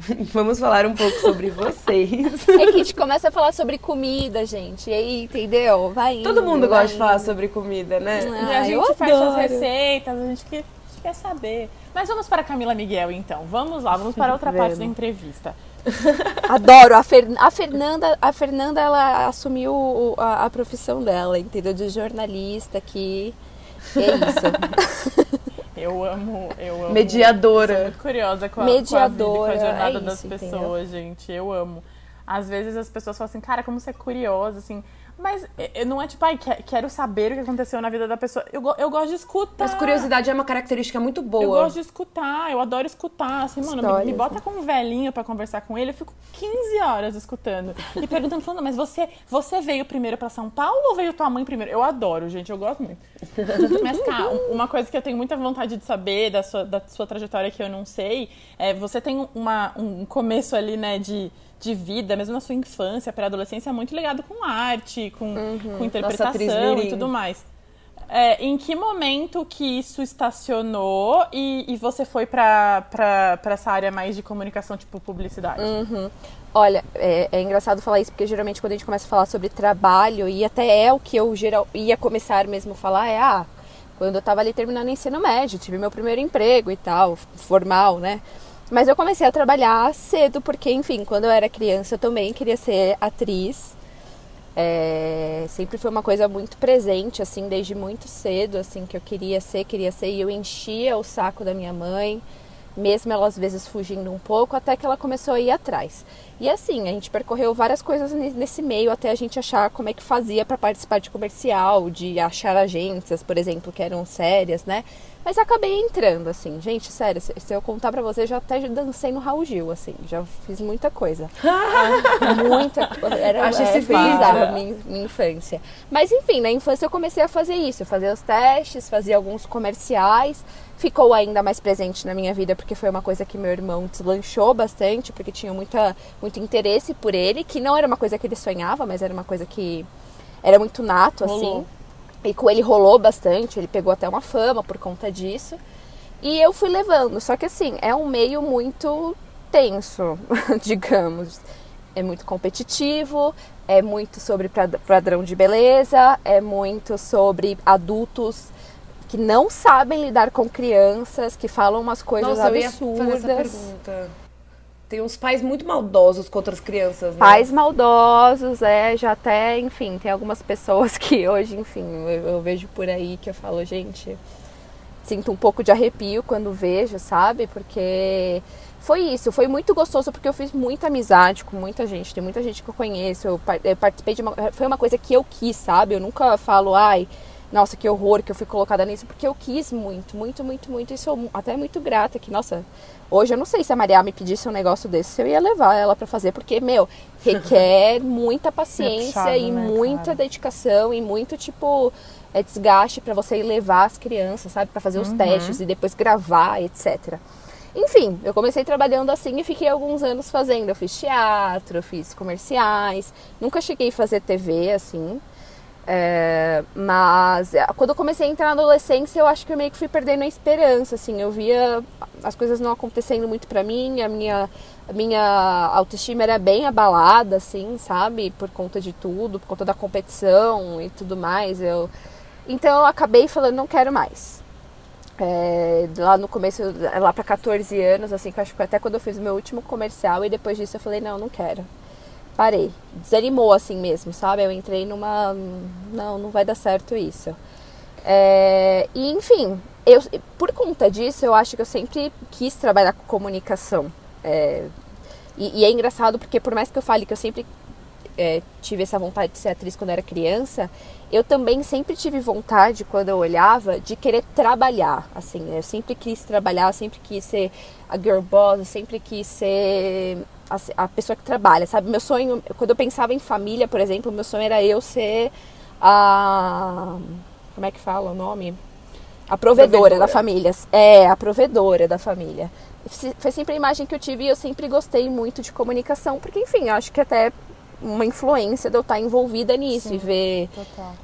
Vamos falar um pouco sobre vocês. É que a gente começa a falar sobre comida, gente. E aí, entendeu? Vai indo, Todo mundo gosta indo. de falar sobre comida, né? Ah, e a gente faz as receitas, a gente, quer, a gente quer saber. Mas vamos para Camila Miguel, então. Vamos lá, vamos para outra parte da entrevista. Adoro. A, Fer, a, Fernanda, a Fernanda, ela assumiu a, a profissão dela, entendeu? De jornalista aqui. É isso. Eu amo, eu amo. Mediadora. Sou muito curiosa com a, Mediadora, com a, vida, com a jornada é isso, das pessoas, entendeu? gente. Eu amo. Às vezes as pessoas falam assim, cara, como você é curiosa, assim. Mas não é tipo, ai, quero saber o que aconteceu na vida da pessoa. Eu, eu gosto de escutar. Mas curiosidade é uma característica muito boa. Eu gosto de escutar, eu adoro escutar. Assim, mano, me, me, bota com um velhinho para conversar com ele, eu fico 15 horas escutando. E perguntando, falando, mas você, você veio primeiro para São Paulo ou veio tua mãe primeiro? Eu adoro, gente, eu gosto muito. Mas, cara, uma coisa que eu tenho muita vontade de saber da sua, da sua trajetória que eu não sei, é você tem uma, um começo ali, né, de de vida, mesmo na sua infância, pré-adolescência, é muito ligado com arte, com, uhum. com interpretação e tudo mais. É, em que momento que isso estacionou e, e você foi para essa área mais de comunicação, tipo publicidade? Uhum. Olha, é, é, engraçado falar isso, porque geralmente quando a gente começa a falar sobre trabalho, e até é o que eu geral, ia começar mesmo a falar, é, ah, quando eu estava ali terminando o ensino médio, tive meu primeiro emprego e tal, formal, né? Mas eu comecei a trabalhar cedo, porque, enfim, quando eu era criança eu também queria ser atriz. É, sempre foi uma coisa muito presente, assim, desde muito cedo, assim, que eu queria ser, queria ser, e eu enchia o saco da minha mãe, mesmo ela às vezes fugindo um pouco, até que ela começou a ir atrás. E assim, a gente percorreu várias coisas nesse meio até a gente achar como é que fazia para participar de comercial, de achar agências, por exemplo, que eram sérias, né? Mas acabei entrando, assim. Gente, sério, se, eu contar pra vocês, já até dancei no Raul Gil, assim. Já fiz muita coisa. muita coisa. Era Acho é, bizarro minha, minha infância. Mas enfim, na infância eu comecei a fazer isso. Eu fazia os testes, fazia alguns comerciais. Ficou ainda mais presente na minha vida porque foi uma coisa que meu irmão deslanchou bastante, porque tinha muita, muito interesse por ele, que não era uma coisa que ele sonhava, mas era uma coisa que era muito nato, assim. E com ele rolou bastante, ele pegou até uma fama por conta disso. E eu fui levando, só que assim, é um meio muito tenso, digamos. É muito competitivo, é muito sobre padrão de beleza, é muito sobre adultos que não sabem lidar com crianças, que falam umas coisas Nossa, absurdas. Eu ia fazer essa pergunta. Tem uns pais muito maldosos contra as crianças, né? Pais maldosos, é, já até, enfim, tem algumas pessoas que hoje, enfim, eu, eu vejo por aí que eu falo, gente, sinto um pouco de arrepio quando vejo, sabe? Porque foi isso, foi muito gostoso porque eu fiz muita amizade com muita gente, tem muita gente que eu conheço, eu, participei de uma, foi uma coisa que eu quis, sabe? Eu nunca falo, ai, nossa, que horror que eu fui colocada nisso, porque eu quis muito, muito, muito, muito, e sou até muito grata que, nossa, hoje eu não sei se a Maria me pedisse um negócio desse, se eu ia levar ela para fazer, porque, meu, requer muita paciência é puxado, e né, muita cara? dedicação e muito, tipo, é desgaste para você ir levar as crianças, sabe, para fazer os uhum. testes e depois gravar, etc. Enfim, eu comecei trabalhando assim e fiquei alguns anos fazendo. Eu fiz teatro, fiz comerciais, nunca cheguei a fazer TV assim. É, mas é, quando eu comecei a entrar na adolescência, eu acho que eu meio que fui perdendo a esperança, assim, eu via as coisas não acontecendo muito para mim, a minha, a minha autoestima era bem abalada, assim, sabe, por conta de tudo, por conta da competição e tudo mais, eu... Então eu acabei falando, não quero mais. É, lá no começo, lá para 14 anos, assim, que acho que até quando eu fiz o meu último comercial, e depois disso eu falei, não, não quero parei. Desanimou assim mesmo, sabe? Eu entrei numa. Não, não vai dar certo isso. É, e enfim, eu, por conta disso, eu acho que eu sempre quis trabalhar com comunicação. É, e, e, é engraçado porque, por mais que eu fale que eu sempre é, tive essa vontade de ser atriz quando era criança, eu também sempre tive vontade, quando eu olhava, de querer trabalhar. Assim, eu sempre quis trabalhar, eu sempre quis ser a girl boss, eu sempre quis ser a, a, pessoa que trabalha, sabe? Meu sonho, quando eu pensava em família, por exemplo, meu sonho era eu ser a. Como é que fala o nome? A provedora, provedora. da família. É, a provedora da família. Foi sempre a imagem que eu tive e eu sempre gostei muito de comunicação, porque, enfim, eu acho que até uma influência de eu estar envolvida nisso Sim, e ver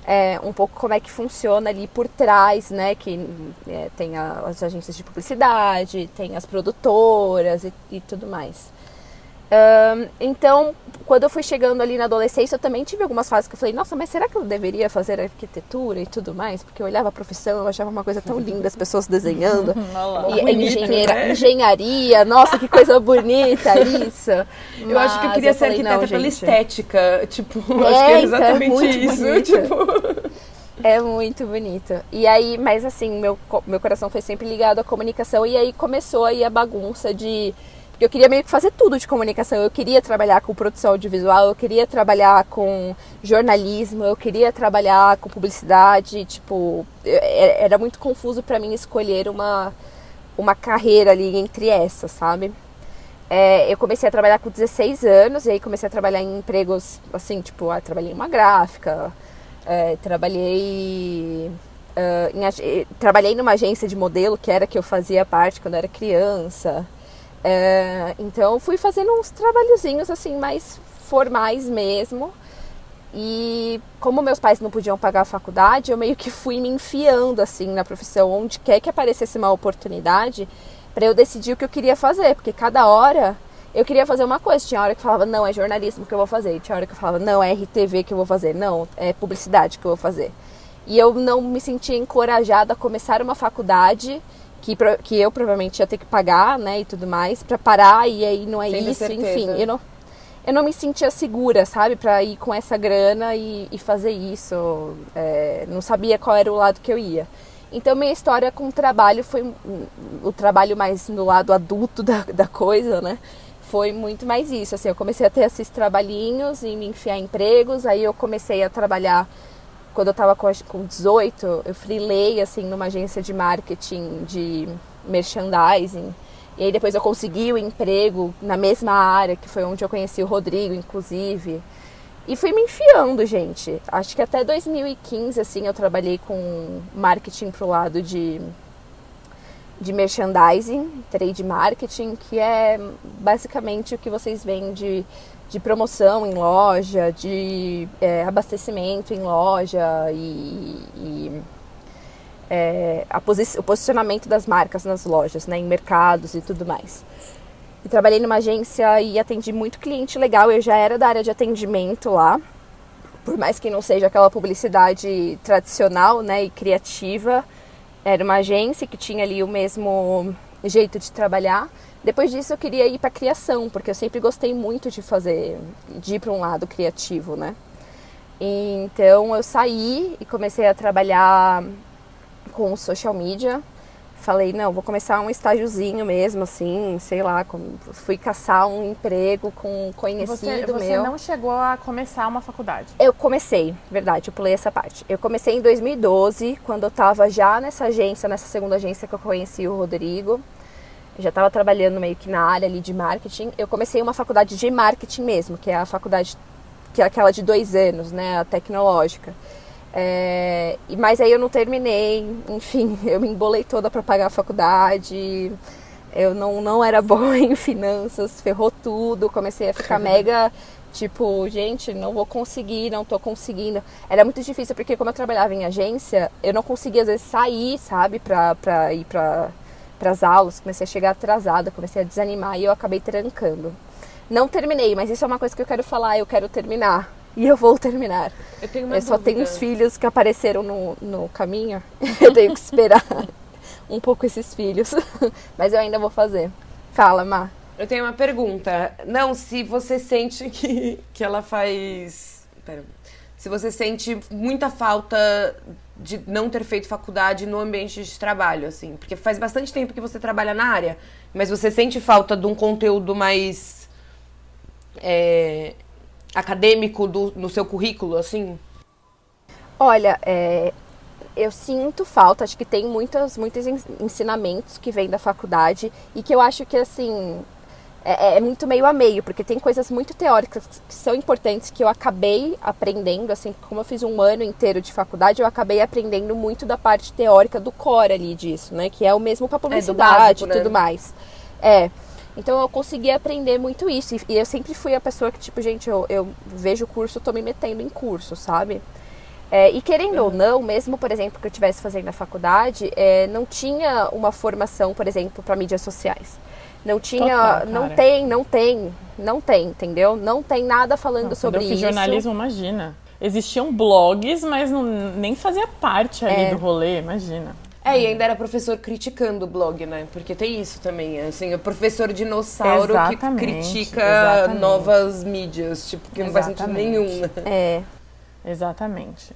é, um pouco como é que funciona ali por trás, né? Que é, tem a, as agências de publicidade, tem as produtoras e, e tudo mais. Um, então, quando eu fui chegando ali na adolescência, eu também tive algumas fases que eu falei, nossa, mas será que eu deveria fazer arquitetura e tudo mais? Porque eu olhava a profissão, eu achava uma coisa tão linda, as pessoas desenhando. e bonito, né? engenharia, nossa, que coisa bonita isso. Eu mas acho que eu queria eu ser falei, arquiteta pela estética. Tipo, é, acho que é então, é exatamente é isso. Tipo... É muito bonito. E aí, mas assim, meu, meu coração foi sempre ligado à comunicação e aí começou aí a bagunça de porque eu queria meio que fazer tudo de comunicação. Eu queria trabalhar com produção audiovisual, eu queria trabalhar com jornalismo, eu queria trabalhar com publicidade. Tipo, era muito confuso para mim escolher uma, uma carreira ali entre essas, sabe? É, eu comecei a trabalhar com 16 anos e aí comecei a trabalhar em empregos assim, tipo, ah, trabalhei em uma gráfica, é, trabalhei uh, em, trabalhei numa agência de modelo que era que eu fazia parte quando eu era criança. É, então fui fazendo uns trabalhozinhos assim mais formais mesmo. E como meus pais não podiam pagar a faculdade, eu meio que fui me enfiando assim na profissão, onde quer que aparecesse uma oportunidade, para eu decidir o que eu queria fazer, porque cada hora eu queria fazer uma coisa. Tinha hora que falava, não, é jornalismo que eu vou fazer. Tinha hora que eu falava, não, é RTV que eu vou fazer. Não, é publicidade que eu vou fazer. E eu não me sentia encorajada a começar uma faculdade que, que eu provavelmente ia ter que pagar, né, e tudo mais, para parar e aí não é Sem isso, enfim, eu não, eu não me sentia segura, sabe, para ir com essa grana e, e fazer isso, é, não sabia qual era o lado que eu ia. Então minha história com o trabalho foi o trabalho mais no lado adulto da, da coisa, né? Foi muito mais isso, assim, eu comecei a ter esses trabalhinhos e me enfiar em empregos, aí eu comecei a trabalhar quando eu estava com, com 18, eu freelei assim numa agência de marketing de merchandising. E aí depois eu consegui o emprego na mesma área, que foi onde eu conheci o Rodrigo, inclusive. E fui me enfiando, gente. Acho que até 2015, assim, eu trabalhei com marketing pro lado de, de merchandising, trade marketing, que é basicamente o que vocês veem de de promoção em loja, de é, abastecimento em loja e, e é, posi o posicionamento das marcas nas lojas, né, em mercados e tudo mais. E trabalhei numa agência e atendi muito cliente legal. Eu já era da área de atendimento lá, por mais que não seja aquela publicidade tradicional, né, e criativa. Era uma agência que tinha ali o mesmo jeito de trabalhar depois disso eu queria ir para criação, porque eu sempre gostei muito de fazer, de ir para um lado criativo, né? Então eu saí e comecei a trabalhar com social media. falei, não, vou começar um estágiozinho mesmo, assim, sei lá, fui caçar um emprego com um conhecido você, você meu. não chegou a começar uma faculdade? Eu comecei, verdade, eu pulei essa parte. Eu comecei em 2012, quando eu estava já nessa agência, nessa segunda agência que eu conheci o Rodrigo. Eu já estava trabalhando meio que na área ali de marketing. Eu comecei uma faculdade de marketing mesmo, que é a faculdade, que é aquela de dois anos, né, a tecnológica. É, mas aí eu não terminei, enfim, eu me embolei toda para pagar a faculdade. Eu não, não era boa em finanças, ferrou tudo, comecei a ficar mega tipo, gente, não vou conseguir, não tô conseguindo. Era muito difícil porque como eu trabalhava em agência, eu não conseguia às vezes sair, sabe, pra, pra ir pra, pras aulas, comecei a chegar atrasada, comecei a desanimar e eu acabei trancando. Não terminei, mas isso é uma coisa que eu quero falar, eu quero terminar e eu vou terminar. Eu, tenho uma eu só tenho uns filhos que apareceram no, no caminho. eu tenho que esperar um pouco esses filhos. Mas eu ainda vou fazer. Fala, Má. Eu tenho uma pergunta. Não, se você sente que, que ela faz. Pera. Se você sente muita falta de não ter feito faculdade no ambiente de trabalho, assim. Porque faz bastante tempo que você trabalha na área, mas você sente falta de um conteúdo mais. É, acadêmico do, no seu currículo, assim? Olha, é, eu sinto falta, acho que tem muitos, muitos ensinamentos que vêm da faculdade e que eu acho que, assim, é, é, muito meio a meio, porque tem coisas muito teóricas que são importantes que eu acabei aprendendo, assim, como eu fiz um ano inteiro de faculdade, eu acabei aprendendo muito da parte teórica do core ali disso, né, que é o mesmo com a publicidade e é, né? tudo mais. É, então eu consegui aprender muito isso. E eu sempre fui a pessoa que, tipo, gente, eu, eu vejo o curso, tô me metendo em curso, sabe? É, e querendo uhum. ou não, mesmo, por exemplo, que eu estivesse fazendo a faculdade, é, não tinha uma formação, por exemplo, para mídias sociais. Não tinha, Total, não tem, não tem, não tem, entendeu? Não tem nada falando não, sobre eu fiz isso. jornalismo, imagina. Existiam blogs, mas não, nem fazia parte ali É. do rolê, imagina. É, e ainda era professor criticando o blog, né? Porque tem isso também, assim, o professor dinossauro Exatamente, que critica exatamente. novas mídias, tipo, que não faz sentido Exatamente. nenhum, né? É, Exatamente.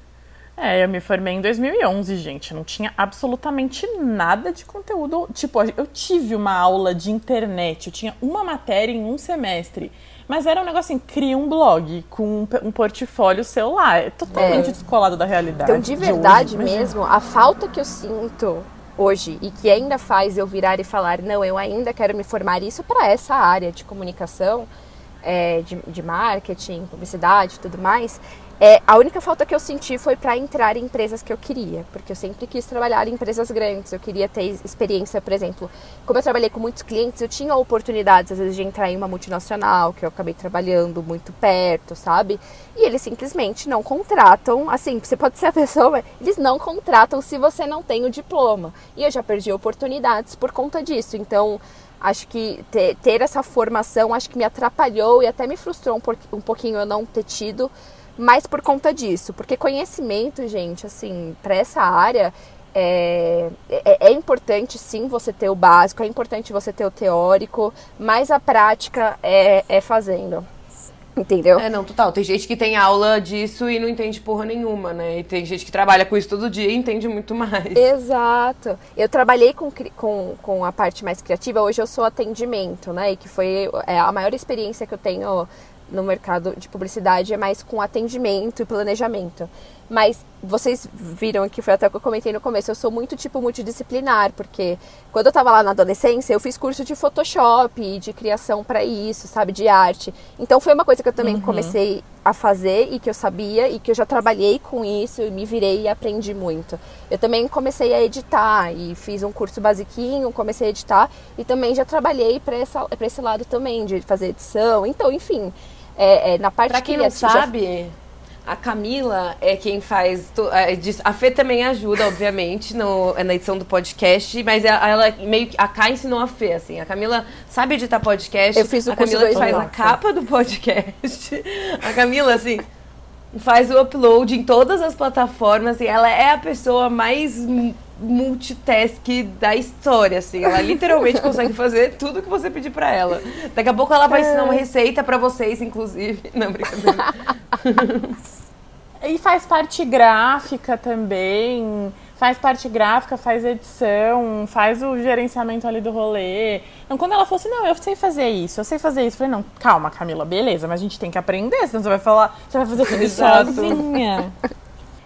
É, eu me formei em 2011, gente. Não tinha absolutamente nada de conteúdo. Tipo, eu tive uma aula de internet. Eu tinha uma matéria em um semestre. Mas era um negócio assim, cria um blog com um, portfólio lá. É totalmente descolado da realidade. Então, de hoje, verdade imagina. mesmo, a falta que eu sinto hoje e que ainda faz eu virar e falar, não, eu ainda quero me formar isso para essa área de comunicação, é, de, de marketing, publicidade e tudo mais, é, a única falta que eu senti foi para entrar em empresas que eu queria, porque eu sempre quis trabalhar em empresas grandes, eu queria ter experiência, por exemplo, como eu trabalhei com muitos clientes, eu tinha oportunidades às vezes de entrar em uma multinacional, que eu acabei trabalhando muito perto, sabe? E eles simplesmente não contratam, assim, você pode ser a pessoa, eles não contratam se você não tem o diploma. E eu já perdi oportunidades por conta disso, então acho que ter, essa formação acho que me atrapalhou e até me frustrou um pouquinho eu não ter tido, mas por conta disso, porque conhecimento, gente, assim, para essa área é, é, é importante sim você ter o básico, é importante você ter o teórico, mas a prática é, é fazendo. Entendeu? É, não, total. Tem gente que tem aula disso e não entende porra nenhuma, né? E tem gente que trabalha com isso todo dia e entende muito mais. Exato. Eu trabalhei com, com, com a parte mais criativa, hoje eu sou atendimento, né? E que foi é, a maior experiência que eu tenho no mercado de publicidade é mais com atendimento e planejamento. Mas vocês viram que foi até o que eu comentei no começo, eu sou muito tipo multidisciplinar, porque quando eu tava lá na adolescência, eu fiz curso de Photoshop e de criação para isso, sabe, de arte. Então foi uma coisa que eu também comecei a fazer e que eu sabia e que eu já trabalhei com isso e me virei e aprendi muito. Eu também comecei a editar e fiz um curso basiquinho, comecei a editar e também já trabalhei para esse lado também de fazer edição. Então, enfim, é, é, na parte Pra quem não criativa- sabe, a Camila é quem faz. é, A Fê também ajuda, obviamente, no, é na edição do podcast, mas ela, ela meio que. A Cá ensinou a Fê, assim. A Camila sabe editar podcast. Eu fiz o A Camila faz a capa do podcast. A Camila, assim. Faz o upload em todas as plataformas e ela é a pessoa mais mu- multitask da história, assim. Ela literalmente consegue fazer tudo que você pedir pra ela. Daqui a pouco ela vai ensinar uma receita pra vocês, inclusive. Não, brincadeira. E faz parte gráfica também, faz parte gráfica, faz edição, faz o gerenciamento ali do rolê. Então, quando ela falou assim, não, eu sei fazer isso, eu sei fazer isso, eu falei, não, calma, Camila, beleza, mas a gente tem que aprender, senão você vai falar, você vai fazer tudo sozinha.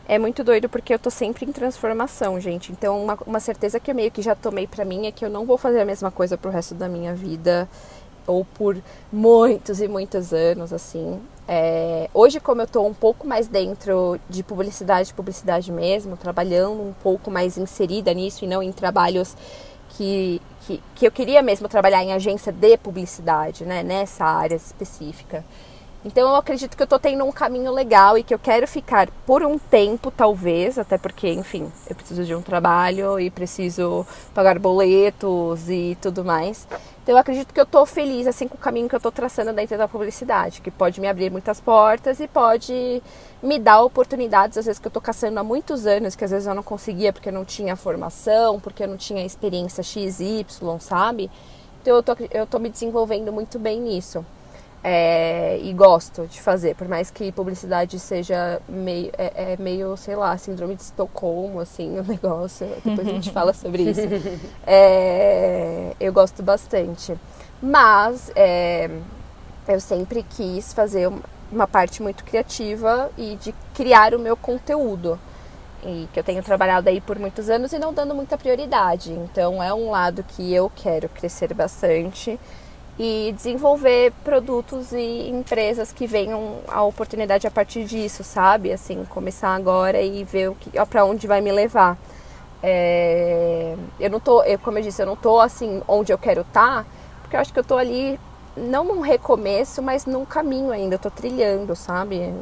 É muito doido porque eu tô sempre em transformação, gente. Então, uma, uma certeza que eu meio que já tomei para mim é que eu não vou fazer a mesma coisa pro resto da minha vida ou por muitos e muitos anos, assim. É, hoje, como eu estou um pouco mais dentro de publicidade, publicidade mesmo, trabalhando um pouco mais inserida nisso e não em trabalhos que, que, que eu queria mesmo trabalhar em agência de publicidade, né, nessa área específica. Então eu acredito que eu tô tendo um caminho legal e que eu quero ficar por um tempo, talvez, até porque, enfim, eu preciso de um trabalho e preciso pagar boletos e tudo mais. Então eu acredito que eu tô feliz assim com o caminho que eu tô traçando dentro da publicidade, que pode me abrir muitas portas e pode me dar oportunidades, às vezes que eu tô caçando há muitos anos, que às vezes eu não conseguia porque eu não tinha formação, porque eu não tinha experiência XY, sabe? Então eu tô, eu tô me desenvolvendo muito bem nisso. É, e gosto de fazer, por mais que publicidade seja meio, é, é, meio, sei lá, síndrome de Estocolmo, assim, o negócio. Depois a gente fala sobre isso. É, eu gosto bastante. Mas é, eu sempre quis fazer uma parte muito criativa e de criar o meu conteúdo. E que eu tenho trabalhado aí por muitos anos e não dando muita prioridade. Então é um lado que eu quero crescer bastante e desenvolver produtos e empresas que venham a oportunidade a partir disso, sabe? Assim, começar agora e ver o que, para onde vai me levar. É, eu não tô, eu, como eu disse, eu não tô assim onde eu quero estar, tá, porque eu acho que eu tô ali não num recomeço, mas num caminho ainda, eu tô trilhando, sabe?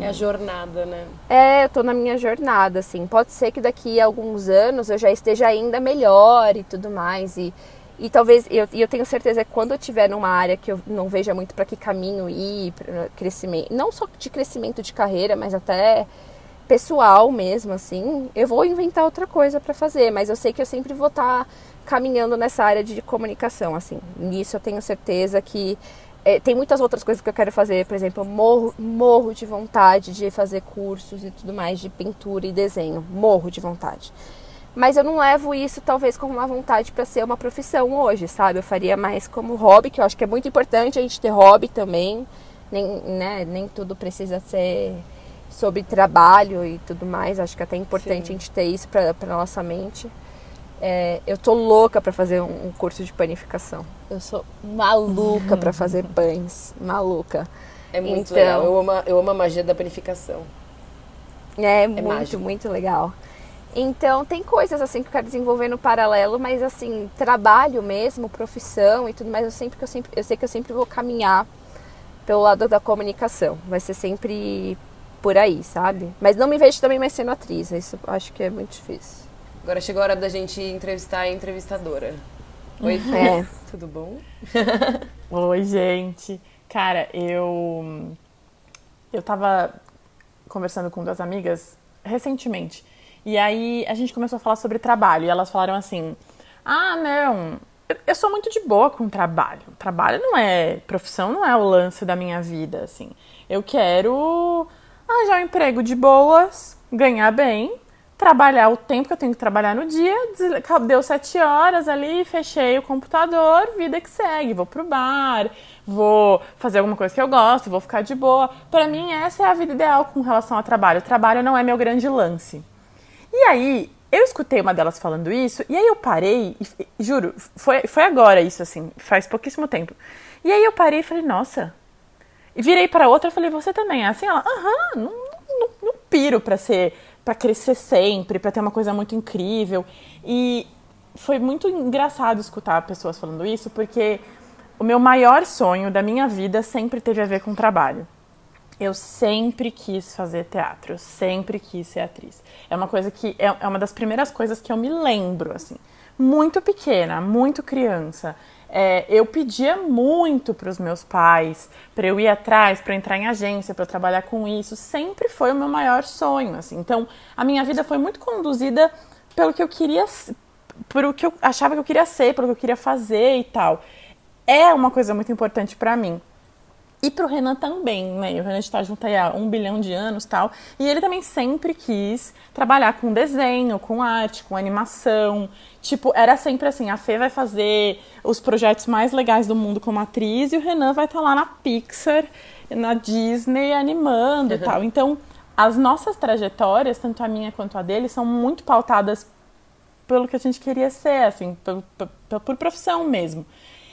É a jornada, né? É, eu tô na minha jornada, assim. Pode ser que daqui a alguns anos eu já esteja ainda melhor e tudo mais e e talvez, eu, eu tenho certeza que quando eu estiver numa área que eu não veja muito para que caminho ir, crescimento, não só de crescimento de carreira, mas até pessoal mesmo, assim, eu vou inventar outra coisa para fazer, mas eu sei que eu sempre vou estar tá caminhando nessa área de comunicação, assim. Nisso eu tenho certeza que é, tem muitas outras coisas que eu quero fazer, por exemplo, eu morro, morro de vontade de fazer cursos e tudo mais de pintura e desenho, morro de vontade. Mas eu não levo isso talvez como uma vontade para ser uma profissão hoje, sabe? Eu faria mais como hobby, que eu acho que é muito importante a gente ter hobby também. Nem, né, nem tudo precisa ser sobre trabalho e tudo mais. Acho que é até importante Sim. a gente ter isso para nossa mente. É, eu tô louca para fazer um, um, curso de panificação. Eu sou maluca para fazer pães, maluca. É muito então, legal. Eu amo, eu amo a magia da panificação. É, é muito, mágico. muito legal. Então tem coisas assim que eu quero desenvolver no paralelo, mas assim, trabalho mesmo, profissão e tudo mais, eu sempre que eu sempre eu sei que eu sempre vou caminhar pelo lado da comunicação. Vai ser sempre por aí, sabe? Mas não me vejo também mais sendo atriz, isso acho que é muito difícil. Agora chegou a hora da gente entrevistar a entrevistadora. Oi, é. tudo bom? Oi, gente. Cara, eu eu tava conversando com duas amigas recentemente e aí a gente começou a falar sobre trabalho. E elas falaram assim: ah, não, eu sou muito de boa com trabalho. Trabalho não é. Profissão não é o lance da minha vida, assim. Eu quero arranjar um emprego de boas, ganhar bem, trabalhar o tempo que eu tenho que trabalhar no dia. Deu sete horas ali, fechei o computador, vida que segue. Vou pro bar, vou fazer alguma coisa que eu gosto, vou ficar de boa. Para mim, essa é a vida ideal com relação ao trabalho. Trabalho não é meu grande lance. E aí, eu escutei uma delas falando isso, e aí eu parei, e, juro, foi, foi agora isso, assim, faz pouquíssimo tempo. E aí eu parei e falei, nossa. E virei para outra e falei, você também é assim? Ela, aham, não, não, não piro pra ser, para crescer sempre, para ter uma coisa muito incrível. E foi muito engraçado escutar pessoas falando isso, porque o meu maior sonho da minha vida sempre teve a ver com trabalho. Eu sempre quis fazer teatro, eu sempre quis ser atriz. É uma coisa que é, é uma das primeiras coisas que eu me lembro, assim, muito pequena, muito criança. É, eu pedia muito para os meus pais para eu ir atrás, para entrar em agência, para trabalhar com isso. Sempre foi o meu maior sonho, assim. Então, a minha vida foi muito conduzida pelo que eu queria, por o que eu achava que eu queria ser, pelo que eu queria fazer e tal. É uma coisa muito importante para mim. E pro Renan também, né? O Renan está junto aí há um bilhão de anos tal. E ele também sempre quis trabalhar com desenho, com arte, com animação. Tipo, era sempre assim, a Fê vai fazer os projetos mais legais do mundo como atriz e o Renan vai estar tá lá na Pixar, na Disney, animando e uhum. tal. Então, as nossas trajetórias, tanto a minha quanto a dele, são muito pautadas pelo que a gente queria ser, assim, por, por, por profissão mesmo.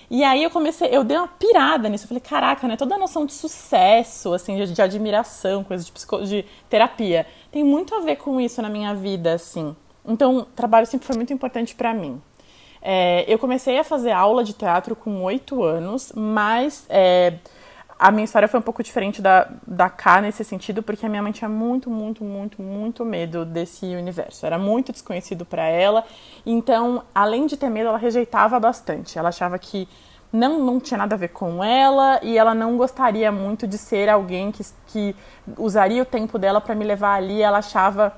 E aí eu comecei, eu dei uma pirada nisso. Eu falei, caraca, né? Toda a noção de sucesso, assim, de, de admiração, coisa de, psico, de terapia, tem muito a ver com isso na minha vida, assim. Então, trabalho sempre foi muito importante para mim. É, eu comecei a fazer aula de teatro com oito anos, mas é, a minha história foi um pouco diferente da, da K nesse sentido, porque a minha mãe tinha muito, muito, muito, muito medo desse universo. Era muito desconhecido para ela. Então, além de ter medo, ela rejeitava bastante. Ela achava que não, não tinha nada a ver com ela e ela não gostaria muito de ser alguém que, que usaria o tempo dela para me levar ali. Ela achava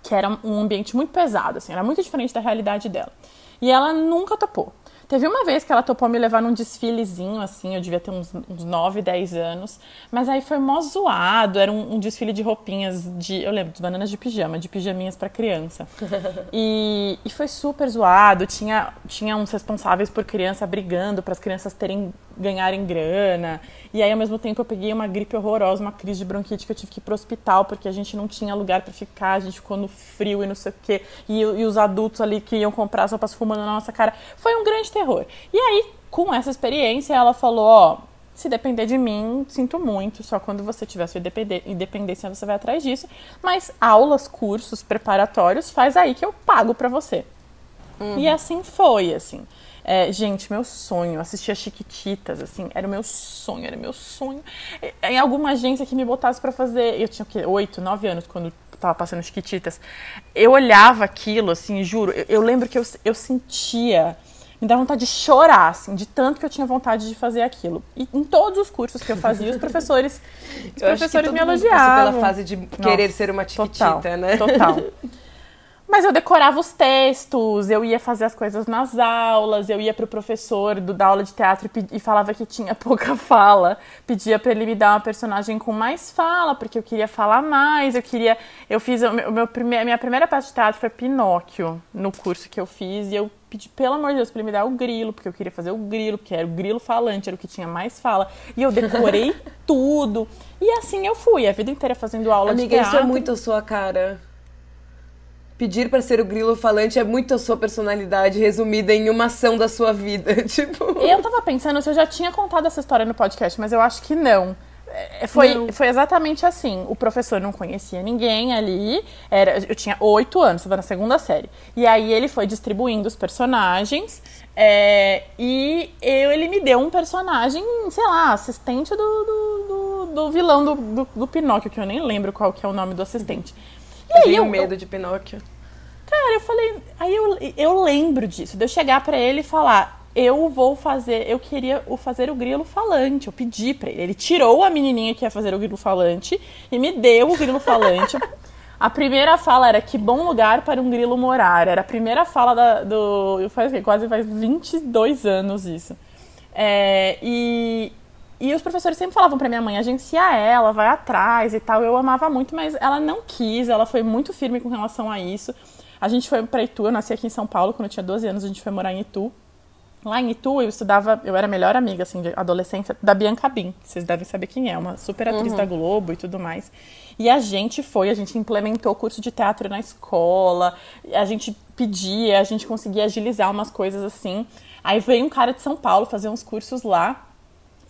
que era um ambiente muito pesado, assim, era muito diferente da realidade dela. E ela nunca topou. Teve uma vez que ela topou me levar num desfilezinho, assim, eu devia ter uns, uns 9, 10 anos. Mas aí foi mó zoado, era um, um desfile de roupinhas de. Eu lembro, de bananas de pijama, de pijaminhas para criança. e, e foi super zoado, tinha, tinha uns responsáveis por criança brigando para as crianças terem ganharem grana. E aí, ao mesmo tempo, eu peguei uma gripe horrorosa, uma crise de bronquite que eu tive que ir pro hospital porque a gente não tinha lugar para ficar, a gente ficou no frio e não sei o quê. E, e os adultos ali que iam comprar as roupas fumando na nossa cara. Foi um grande terror. E aí, com essa experiência, ela falou: Ó, se depender de mim, sinto muito. Só quando você tiver sua independência você vai atrás disso. Mas aulas, cursos preparatórios, faz aí que eu pago para você. Uhum. E assim foi, assim. É, gente, meu sonho, assistir a Chiquititas, assim, era o meu sonho, era o meu sonho. Em alguma agência que me botasse para fazer, eu tinha o quê? Oito, nove anos quando tava passando Chiquititas. Eu olhava aquilo, assim, juro, eu, eu lembro que eu, eu sentia me dava vontade de chorar, assim, de tanto que eu tinha vontade de fazer aquilo. E em todos os cursos que eu fazia, os professores, os professores me elogiavam. pela fase de querer Nossa, ser uma chiquitita, total, né? Total. Mas eu decorava os textos, eu ia fazer as coisas nas aulas, eu ia pro professor do, da aula de teatro e, e falava que tinha pouca fala. Pedia para ele me dar uma personagem com mais fala, porque eu queria falar mais, eu queria. Eu fiz. O meu, o meu prime, minha primeira peça de teatro foi Pinóquio, no curso que eu fiz, e eu pedi, pelo amor de Deus, pra ele me dar o grilo, porque eu queria fazer o grilo, porque era o grilo falante, era o que tinha mais fala. E eu decorei tudo. E assim eu fui, a vida inteira fazendo aula Amiga, de teatro. Amiga, isso é muito a sua cara pedir para ser o grilo falante é muito a sua personalidade resumida em uma ação da sua vida, tipo. Eu tava pensando se eu já tinha contado essa história no podcast, mas eu acho que não. É, foi, não. foi exatamente assim. O professor não conhecia ninguém ali. Era, eu tinha oito anos, estava na segunda série. E aí ele foi distribuindo os personagens. É, e eu, ele me deu um personagem, sei lá, assistente do, do, do, do vilão do, do, do, Pinóquio, que eu nem lembro qual que é o nome do assistente. E aí eu, medo de Pinóquio. Cara, eu falei, aí eu, eu lembro disso, de eu chegar para ele e falar, eu vou fazer, eu queria fazer o grilo falante. Eu pedi para ele. Ele tirou a menininha que ia fazer o grilo falante e me deu o grilo falante. a primeira fala era que bom lugar para um grilo morar. Era a primeira fala da, do. Faz quase faz 22 anos isso. É, e, e os professores sempre falavam para minha mãe agenciar ela, vai atrás e tal. Eu amava muito, mas ela não quis, ela foi muito firme com relação a isso. A gente foi para Itu, eu nasci aqui em São Paulo, quando eu tinha 12 anos, a gente foi morar em Itu. Lá em Itu, eu estudava, eu era a melhor amiga, assim, de adolescência, da Bianca Bin, que vocês devem saber quem é, uma super atriz uhum. da Globo e tudo mais. E a gente foi, a gente implementou curso de teatro na escola, a gente pedia, a gente conseguia agilizar umas coisas assim. Aí veio um cara de São Paulo fazer uns cursos lá,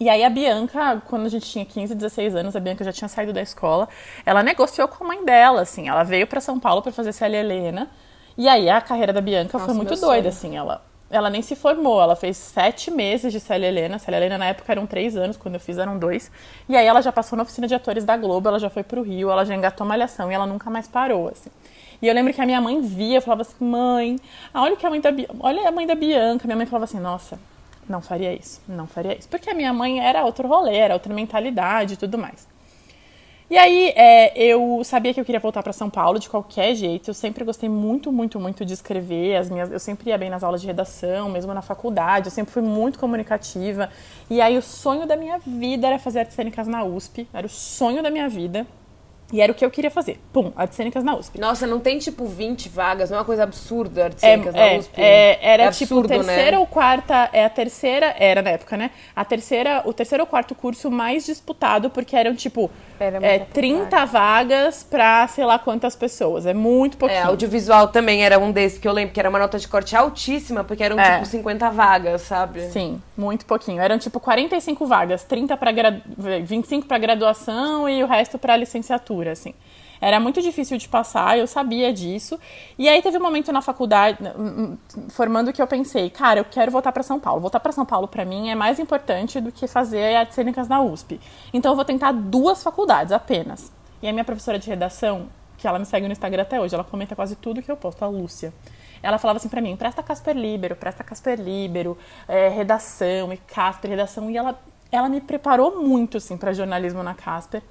e aí a Bianca, quando a gente tinha 15, 16 anos, a Bianca já tinha saído da escola, ela negociou com a mãe dela, assim, ela veio para São Paulo para fazer Célia Helena. E aí a carreira da Bianca Nossa, foi muito doida, assim, ela ela nem se formou, ela fez sete meses de Célia Helena. Célia Helena na época eram três anos, quando eu fiz eram dois. E aí ela já passou na oficina de atores da Globo, ela já foi pro Rio, ela já engatou malhação e ela nunca mais parou, assim. E eu lembro que a minha mãe via, falava assim, mãe, olha que a mãe da olha a mãe da Bianca. Minha mãe falava assim, nossa, não faria isso, não faria isso. Porque a minha mãe era outro rolê, era outra mentalidade e tudo mais. E aí, é, eu sabia que eu queria voltar para São Paulo de qualquer jeito. Eu sempre gostei muito, muito, muito de escrever. As minhas, eu sempre ia bem nas aulas de redação, mesmo na faculdade. Eu sempre fui muito comunicativa. E aí, o sonho da minha vida era fazer artes cênicas na USP. Era o sonho da minha vida. E era o que eu queria fazer. Pum, artes cênicas na USP. Nossa, não tem tipo 20 vagas, não é uma coisa absurda artes cênicas é, na USP. É, era É tipo absurdo, terceira né? ou quarta, é a terceira, era na época, né? A terceira, o terceiro ou quarto curso mais disputado, porque eram tipo Era é, muita 30 vagas pra sei lá quantas pessoas. É muito pouquinho. É, audiovisual também era um desses que eu lembro que era uma nota de corte altíssima, porque eram É. tipo 50 vagas, sabe? Sim, muito pouquinho. Eram tipo 45 vagas, 30 para gra... 25 para graduação e o resto para licenciatura, assim. Era muito difícil de passar, eu sabia disso. E aí teve um momento na faculdade, formando, que eu pensei, cara, eu quero voltar para São Paulo. Voltar para São Paulo para mim é mais importante do que fazer artes cênicas na USP. Então eu vou tentar duas faculdades apenas. E a minha professora de redação, que ela me segue no Instagram até hoje, ela comenta quase tudo que eu posto, a Lúcia. Ela falava assim pra mim, presta Casper Libero, presta Casper Libero, é, redação e Casper, redação. E ela, ela me preparou muito, assim, para jornalismo na Casper.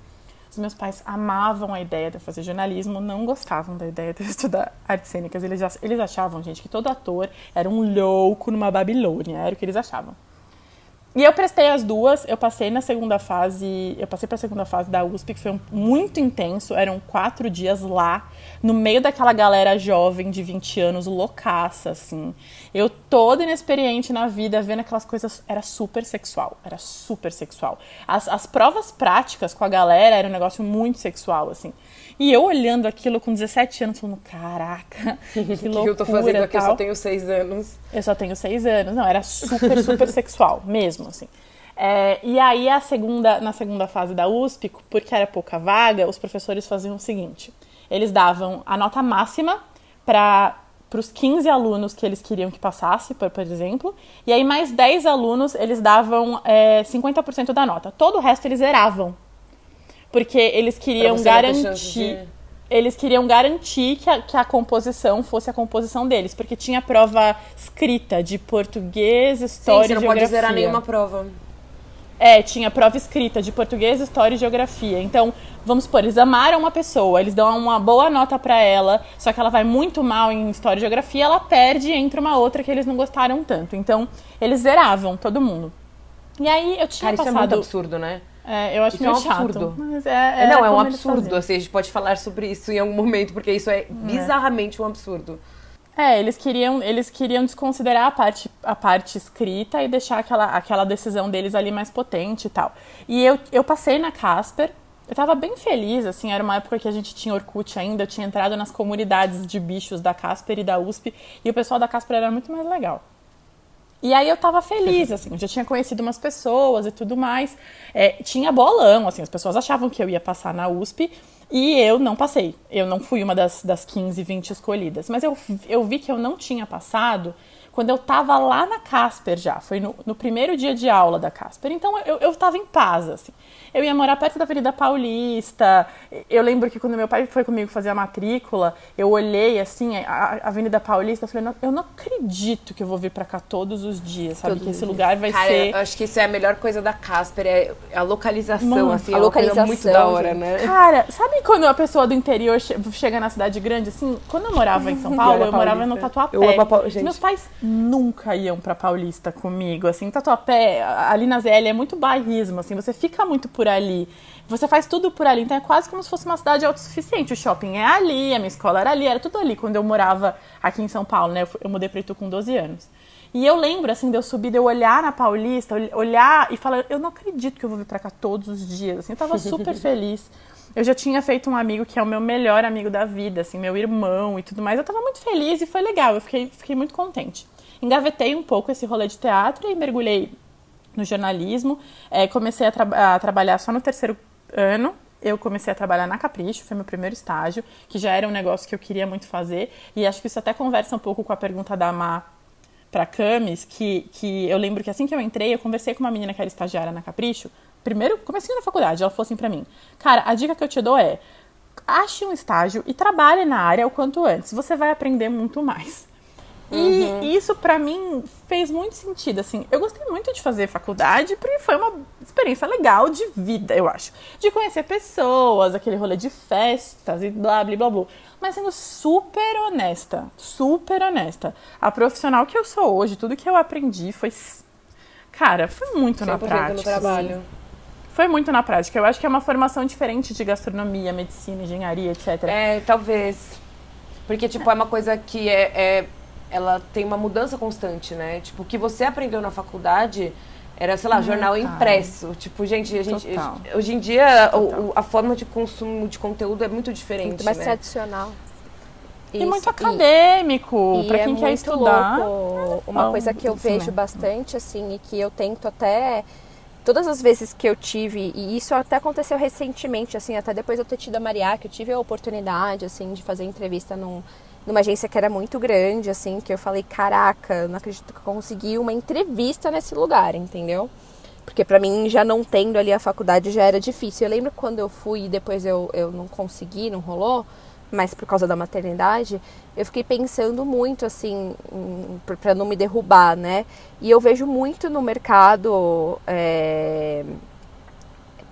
Os meus pais amavam a ideia de fazer jornalismo, não gostavam da ideia de estudar artes cênicas. Eles, eles achavam, gente, que todo ator era um louco numa Babilônia, era o que eles achavam. E eu prestei as duas, eu passei na segunda fase, eu passei para a segunda fase da USP, que foi um- muito intenso, eram quatro dias lá, no meio daquela galera jovem de 20 anos, loucaça, assim. Eu toda inexperiente na vida, vendo aquelas coisas, era super sexual, era super sexual. As, as provas práticas com a galera era um negócio muito sexual, assim. E eu olhando aquilo com 17 anos, falando, caraca, que O que, loucura que eu tô fazendo aqui? Eu só tenho seis anos. Eu só tenho seis anos. Não, era super, super sexual, mesmo, assim. É, e aí, a segunda, na segunda fase da USP, porque era pouca vaga, os professores faziam o seguinte: eles davam a nota máxima para os 15 alunos que eles queriam que passasse, por, por exemplo, e aí mais 10 alunos eles davam é, 50% da nota. Todo o resto eles zeravam. Porque eles queriam você garantir de- eles queriam garantir que a, que a composição fosse a composição deles, porque tinha prova escrita de português, Sim, história você e não geografia. pode zerar nenhuma prova. É, tinha prova escrita de português, história e geografia. Então, vamos supor, eles amaram uma pessoa, eles dão uma boa nota pra ela, só que ela vai muito mal em história e geografia, ela perde e entra uma outra que eles não gostaram tanto. Então, eles zeravam todo mundo. E aí eu tinha Cara, isso é muito passado. absurdo, né? É, eu acho Isso é um chato. absurdo. É, É, não, é um absurdo. Assim, a gente pode falar sobre isso em algum momento, porque isso é bizarramente um absurdo. É, eles queriam, eles queriam desconsiderar a parte, a parte escrita e deixar aquela, aquela decisão deles ali mais potente e tal. E eu, eu passei na Casper, eu tava bem feliz, assim, era uma época que a gente tinha Orkut ainda, eu tinha entrado nas comunidades de bichos da Casper e da USP, e o pessoal da Casper era muito mais legal. E aí eu tava feliz, assim, eu já tinha conhecido umas pessoas e tudo mais. É, tinha bolão, assim, as pessoas achavam que eu ia passar na USP e eu não passei. Eu não fui uma das, das 15, 20 escolhidas. Mas eu, eu vi que eu não tinha passado quando eu tava lá na Casper já. Foi no, no primeiro dia de aula da Casper. Então eu, eu tava em paz, assim. Eu ia morar perto da Avenida Paulista. Eu lembro que quando meu pai foi comigo fazer a matrícula, eu olhei assim, a a Avenida Paulista, eu falei, "Não, eu não acredito que eu vou vir pra cá todos os dias, sabe? Todos que esse dias. lugar vai Cara, ser. eu acho que isso é a melhor coisa da Casper, é a localização, Muito. assim, A é localização, muito da hora, gente. né? Cara, sabe quando a pessoa do interior che- chega na cidade grande, assim? Quando eu morava em São Paulo, eu morava no. Tatuapé. Eu amo a Pau- Os gente. Meus pais nunca iam pra Paulista comigo, assim. Tatuapé, ali na ZL, é muito bairrismo, assim. Você fica muito por ali. Você faz tudo por ali. Então é quase como se fosse uma cidade autossuficiente. O shopping é ali, a minha escola era ali, era tudo ali. Quando eu morava aqui em São Paulo, né? Eu, eu mudei pra Itu com 12 anos. E eu lembro, assim, de eu subir, de eu olhar na Paulista, ol- olhar e falar, eu não acredito que eu vou vir pra cá todos os dias, assim, eu tava super feliz. Eu já tinha feito um amigo que é o meu melhor amigo da vida, assim, meu irmão e tudo mais. Eu tava muito feliz e foi legal, eu fiquei, fiquei muito contente. Engavetei um pouco esse rolê de teatro e mergulhei no jornalismo. É, comecei a, tra- a trabalhar só no terceiro ano. Eu comecei a trabalhar na Capricho, foi meu primeiro estágio, que já era um negócio que eu queria muito fazer. E acho que isso até conversa um pouco com a pergunta da Má para Camis, que, que eu lembro que assim que eu entrei, eu conversei com uma menina que era estagiária na Capricho. Primeiro, comecei na faculdade, ela falou assim pra mim: Cara, a dica que eu te dou é ache um estágio e trabalhe na área o quanto antes. Você vai aprender muito mais. Uhum. E isso para mim fez muito sentido, assim. Eu gostei muito de fazer faculdade porque foi uma experiência legal de vida, eu acho. De conhecer pessoas, aquele rolê de festas e blá blá blá blá. Mas sendo super honesta, super honesta. A profissional que eu sou hoje, tudo que eu aprendi foi cara, foi muito na prática. No trabalho. Foi muito na prática. Eu acho que é uma formação diferente de gastronomia, medicina, engenharia, etc. É, talvez. Porque, tipo, é uma coisa que é, é ela tem uma mudança constante, né? Tipo, o que você aprendeu na faculdade era, sei lá, jornal tá. impresso. Tipo, gente, a gente hoje em dia o, a forma de consumo de conteúdo é muito diferente, muito mais né? tradicional. E Isso. muito acadêmico, para quem é quer estudar. Louco. Uma coisa que eu vejo bastante, assim, e que eu tento até todas as vezes que eu tive, e isso até aconteceu recentemente, assim, até depois de eu ter tido a Maria, que eu tive a oportunidade, assim, de fazer entrevista num, numa agência que era muito grande, assim, que eu falei, caraca, não acredito que eu consegui uma entrevista nesse lugar, entendeu? Porque para mim, já não tendo ali a faculdade, já era difícil. Eu lembro quando eu fui e depois eu, eu não consegui, não rolou, mas por causa da maternidade, eu fiquei pensando muito, assim, para não me derrubar, né? E eu vejo muito no mercado. É...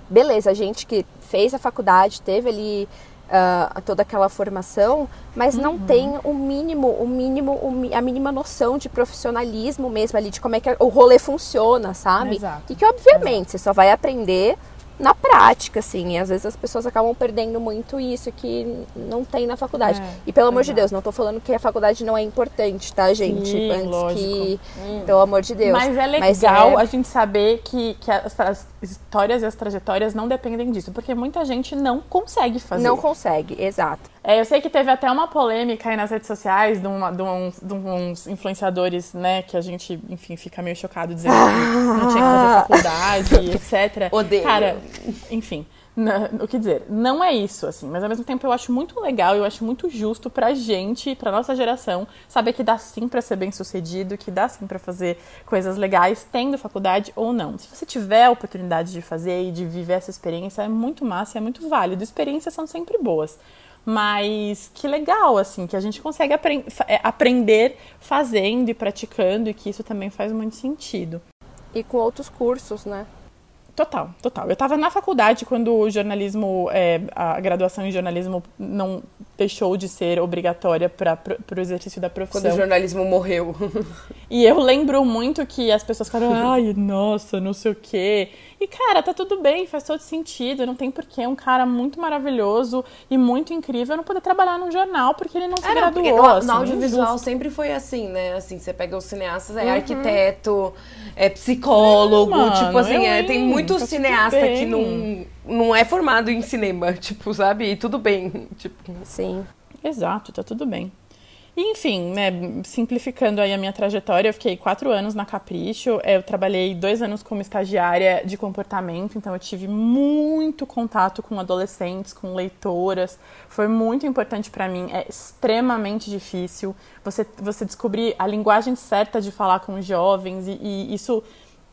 Beleza, gente que fez a faculdade, teve ali uh, toda aquela formação, mas uhum. não tem o mínimo, o mínimo, a mínima noção de profissionalismo mesmo ali, de como é que o rolê funciona, sabe? Exato. E que obviamente Exato. você só vai aprender na prática, assim. E às vezes as pessoas acabam perdendo muito isso que não tem na faculdade. É, e pelo amor de Deus, não tô falando que a faculdade não é importante, tá, gente? Sim, Antes lógico. que. Hum. Pelo amor de Deus. Mas é legal Mas é... a gente saber que, que as, as, histórias e as trajetórias não dependem disso, porque muita gente não consegue fazer. Não consegue, exato. É, eu sei que teve até uma polêmica aí nas redes sociais de, uma, de, uns, de uns influenciadores, né, que a gente, enfim, fica meio chocado dizendo que não tinha que fazer faculdade, etc. Odeio. Cara, enfim. Não, o que dizer? Não é isso, assim, mas ao mesmo tempo eu acho muito legal, eu acho muito justo pra gente, pra nossa geração, saber que dá sim pra ser bem sucedido, que dá sim pra fazer coisas legais, tendo faculdade ou não. Se você tiver a oportunidade de fazer e de viver essa experiência, é muito massa, é muito válido. Experiências são sempre boas. Mas que legal, assim, que a gente consegue aprend é, aprender fazendo e praticando e que isso também faz muito sentido. E com outros cursos, né? Total, total. Eu estava na faculdade quando o jornalismo, é, a graduação em jornalismo não deixou de ser obrigatória para o exercício da profissão. Quando o jornalismo morreu. e eu lembro muito que as pessoas falaram, ai, nossa, não sei o quê. E, cara, tá tudo bem, faz todo sentido. Não tem porquê um cara muito maravilhoso e muito incrível não poder trabalhar num jornal porque ele não se é, graduou. Não, no, assim, no audiovisual sempre foi assim, né? Assim, você pega os cineastas, é uhum. arquiteto, é psicólogo, mano, tipo assim, é, tem muito tá cineasta que não, não é formado em cinema, tipo, sabe? E tudo bem, tipo. Sim. Exato, tá tudo bem. Enfim, né, simplificando aí a minha trajetória, eu fiquei quatro anos na Capricho, eu trabalhei dois anos como estagiária de comportamento, então eu tive muito contato com adolescentes, com leitoras, foi muito importante para mim, é extremamente difícil você, você descobrir a linguagem certa de falar com os jovens e, e isso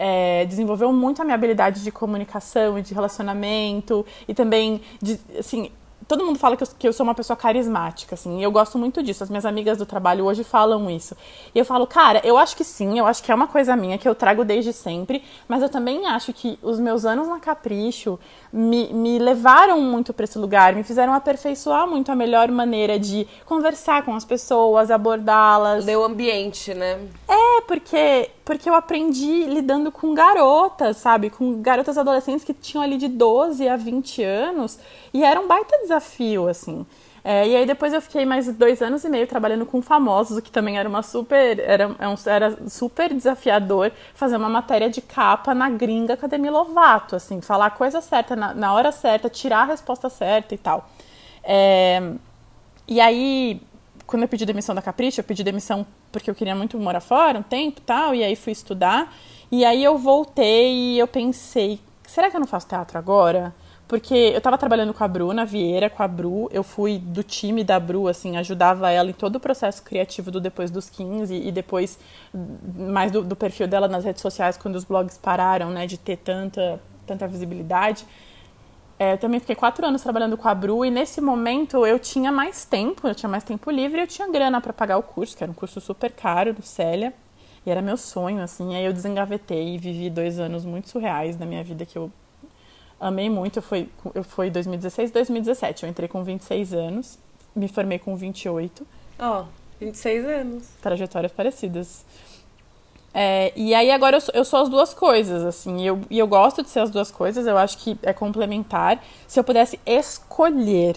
é, desenvolveu muito a minha habilidade de comunicação e de relacionamento e também de, assim, todo mundo fala que eu, que eu, sou uma pessoa carismática, assim, e eu gosto muito disso. As minhas amigas do trabalho hoje falam isso. E eu falo, cara, eu acho que sim, eu acho que é uma coisa minha que eu trago desde sempre, mas eu também acho que os meus anos na Capricho me, me levaram muito para esse lugar, me fizeram aperfeiçoar muito a melhor maneira de conversar com as pessoas, abordá-las. Deu ambiente, né? É, porque porque eu aprendi lidando com garotas, sabe? Com garotas adolescentes que tinham ali de 12 a 20 anos e era um baita desafio, assim. É, e aí depois eu fiquei mais dois anos e meio trabalhando com famosos, o que também era uma super. Era, era super desafiador fazer uma matéria de capa na gringa com a Demi Lovato, assim, falar a coisa certa na, na hora certa, tirar a resposta certa e tal. É, e aí, quando eu pedi demissão da Capricho, eu pedi demissão porque eu queria muito morar fora um tempo tal, e aí fui estudar. E aí eu voltei e eu pensei, será que eu não faço teatro agora? Porque eu estava trabalhando com a Bruna Vieira, com a Bru, eu fui do time da Bru, assim, ajudava ela em todo o processo criativo do Depois dos 15 e depois mais do, do perfil dela nas redes sociais, quando os blogs pararam, né, de ter tanta, tanta visibilidade. É, eu também fiquei quatro anos trabalhando com a Bru e nesse momento eu tinha mais tempo, eu tinha mais tempo livre eu tinha grana para pagar o curso, que era um curso super caro do Célia. E era meu sonho, assim. Aí eu desengavetei e vivi dois anos muito surreais da minha vida que eu amei muito. Eu fui 2016, 2017. Eu entrei com 26 anos, me formei com 28. Ó, oh, 26 anos. Trajetórias parecidas. É, e aí agora eu sou, eu sou, as duas coisas, assim, e eu, e eu gosto de ser as duas coisas, eu acho que é complementar. Se eu pudesse escolher,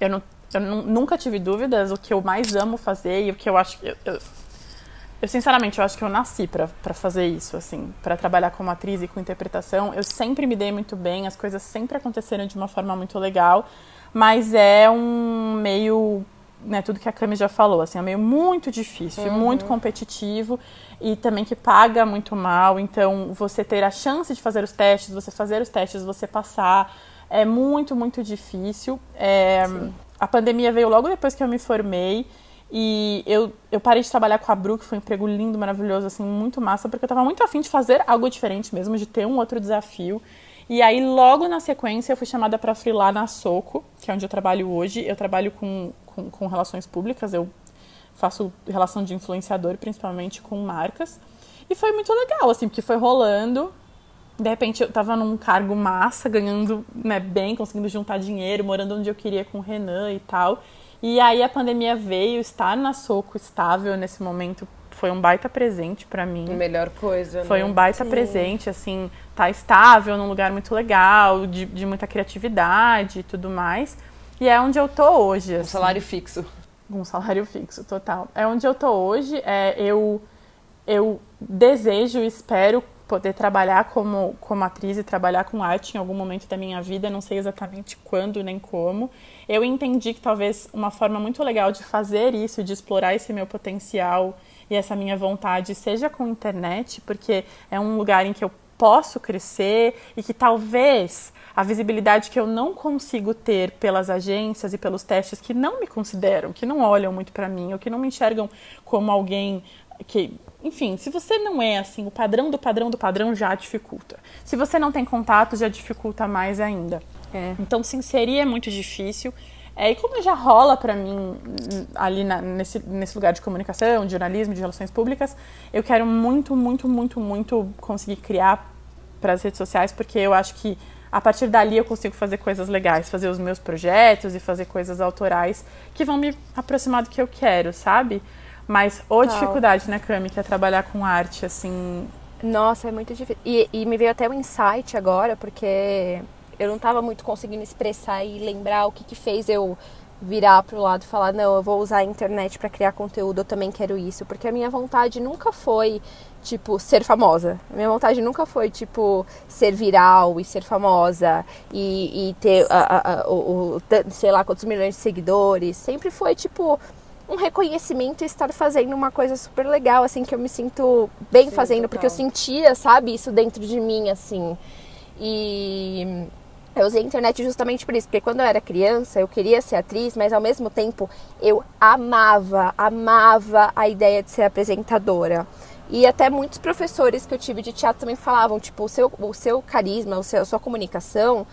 eu, não, eu nunca tive dúvidas, o que eu mais amo fazer e o que eu acho que. Eu, eu, eu sinceramente, eu acho que eu nasci para fazer isso, assim, para trabalhar como atriz e com interpretação. Eu sempre me dei muito bem, as coisas sempre aconteceram de uma forma muito legal, mas é um meio né, tudo que a Cami já falou, assim, é meio muito difícil, uhum. muito competitivo e também que paga muito mal. Então, você ter a chance de fazer os testes, você fazer os testes, você passar, é muito, muito difícil. É, a pandemia veio logo depois que eu me formei. E eu, eu parei de trabalhar com a Bru, que foi um emprego lindo, maravilhoso, assim, muito massa, porque eu tava muito afim de fazer algo diferente mesmo, de ter um outro desafio. E aí, logo na sequência, eu fui chamada para freelar na Soco, que é onde eu trabalho hoje. Eu trabalho com, com, com relações públicas, eu faço relação de influenciador, principalmente com marcas. E foi muito legal, assim, porque foi rolando. De repente eu tava num cargo massa, ganhando né, bem, conseguindo juntar dinheiro, morando onde eu queria com o Renan e tal. E aí a pandemia veio, estar na Soco estável nesse momento foi um baita presente para mim. Melhor coisa, Foi né? um baita Sim. presente, assim, tá estável, num lugar muito legal, de, de muita criatividade e tudo mais. E é onde eu tô hoje. Um assim. salário fixo um salário fixo, total. É onde eu tô hoje. É, eu, eu desejo, espero poder trabalhar como, como atriz e trabalhar com arte em algum momento da minha vida, não sei exatamente quando nem como. Eu entendi que talvez uma forma muito legal de fazer isso, de explorar esse meu potencial e essa minha vontade, seja com internet, porque é um lugar em que eu posso crescer e que talvez a visibilidade que eu não consigo ter pelas agências e pelos testes que não me consideram, que não olham muito para mim, ou que não me enxergam como alguém que, enfim, se você não é assim, o padrão do padrão do padrão já dificulta. Se você não tem contato, já dificulta mais ainda. É. Então, se inserir é muito difícil. É, e como já rola para mim hum, ali na, nesse, nesse lugar de comunicação, de jornalismo, de relações públicas, eu quero muito, muito, muito, muito conseguir criar para as redes sociais, porque eu acho que a partir dali eu consigo fazer coisas legais, fazer os meus projetos e fazer coisas autorais que vão me aproximar do que eu quero, sabe? Mas ou dificuldade, né, Cami, que é trabalhar com arte, assim. Nossa, é muito difícil. E, e me veio até um insight agora, porque eu não estava muito conseguindo expressar e lembrar o que, que fez eu virar pro lado e falar, não, eu vou usar a internet para criar conteúdo, eu também quero isso. Porque a minha vontade nunca foi tipo, ser famosa. Minha vontade nunca foi, tipo, ser viral e ser famosa e, e ter, a, a, a, o, o, sei lá, quantos milhões de seguidores. Sempre foi, tipo, um reconhecimento e estar fazendo uma coisa super legal, assim, que eu me sinto bem Sim, fazendo, total. porque eu sentia, sabe, isso dentro de mim, assim. E eu usei a internet justamente por isso, porque quando eu era criança eu queria ser atriz, mas ao mesmo tempo eu amava, amava a ideia de ser apresentadora. E até muitos professores que eu tive de teatro também falavam, tipo, o seu, o seu carisma, o seu, a sua comunicação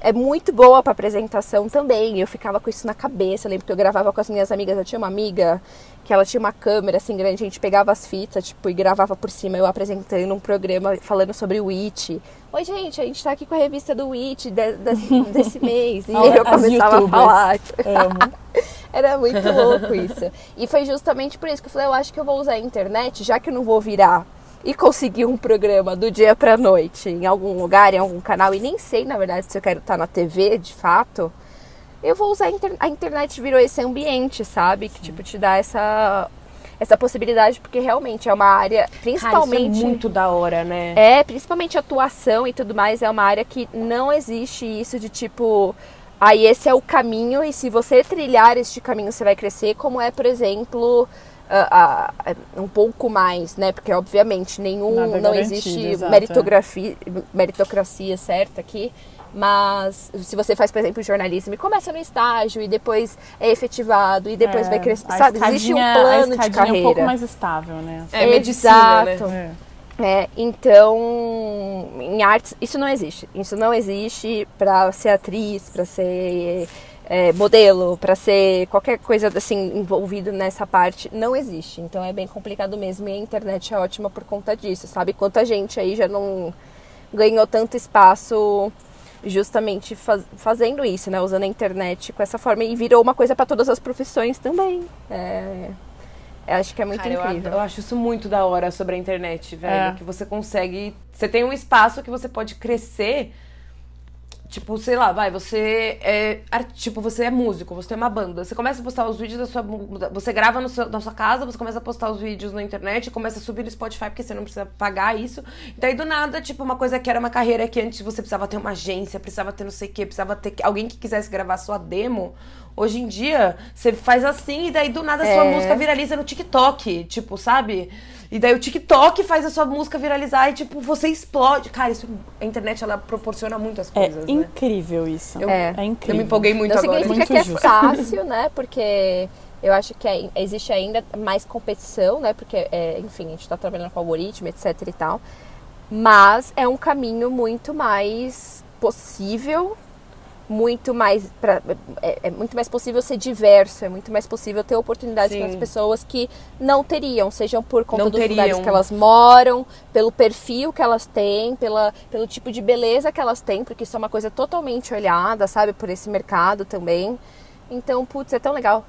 é muito boa para apresentação também. Eu ficava com isso na cabeça. Eu lembro que eu gravava com as minhas amigas. Eu tinha uma amiga que ela tinha uma câmera assim grande, a gente pegava as fitas, tipo, e gravava por cima, eu apresentando um programa falando sobre o It. Oi, gente, a gente tá aqui com a revista do It de, de, desse mês. E eu começava a falar. Era muito louco isso. E foi justamente por isso que eu falei, eu acho que eu vou usar a internet, já que eu não vou virar e conseguir um programa do dia pra noite em algum lugar, em algum canal, e nem sei, na verdade, se eu quero estar na TV, de fato, eu vou usar a, internet. a internet virou esse ambiente, sabe? Que, tipo, te dá essa essa possibilidade, porque realmente é uma área, principalmente. Cara, é muito da hora, né? É, principalmente atuação e tudo mais, é uma área que não existe isso de tipo. Aí esse é o caminho, e se você trilhar este caminho, você vai crescer, como é, por exemplo. Uh, uh, um pouco mais, né? Porque obviamente nenhum não existe é. meritocracia certa aqui. Mas se você faz, por exemplo, jornalismo e começa no estágio e depois é efetivado e depois é, vai crescer, sabe? Existe um plano de carreira. é um pouco mais estável, né? É medicina, Exato. né? É, então, em artes, isso não existe. Isso não existe para ser atriz, para ser é, modelo, para ser qualquer coisa assim envolvido nessa parte, não existe. Então é bem complicado mesmo e a internet é ótima por conta disso, sabe? Quanta gente aí já não ganhou tanto espaço justamente faz, fazendo isso, né? Usando a internet com essa forma e virou uma coisa para todas as profissões também. É, eu acho que é muito Cara, incrível. Eu, eu, acho isso muito da hora sobre a internet, velho. É. Que você consegue. Você tem um espaço que você pode crescer. Tipo, sei lá, vai, você é. Tipo, você é músico, você tem uma banda. Você começa a postar os vídeos da sua. Você grava no seu- na sua casa, você começa a postar os vídeos na internet, começa a subir no Spotify, porque você não precisa pagar isso. Daí do nada, tipo, uma coisa que era uma carreira que antes você precisava ter uma agência, precisava ter não sei o quê, precisava ter alguém que quisesse gravar sua demo. Hoje em dia, você faz assim e daí do nada a sua É. música viraliza no TikTok, tipo, sabe? E daí o TikTok faz a sua música viralizar e, tipo, você explode. Cara, isso, a internet, ela proporciona muitas É coisas, né? incrível isso. Eu- É. É incrível. Eu me empolguei muito não agora. significa Muito que é justo. fácil, né? Porque eu acho que ai- existe ainda mais competição, né? Porque, é, enfim, a gente está trabalhando com algoritmo, etc e tal. Mas é um caminho muito mais possível, muito mais pra, é, é muito mais possível ser diverso, é muito mais possível ter oportunidades para as pessoas que não teriam, sejam por conta Não dos teriam. lugares que elas moram, pelo perfil que elas têm, pela, pelo tipo de beleza que elas têm, porque isso é uma coisa totalmente olhada, sabe, por esse mercado também. Então, putz, é tão legal.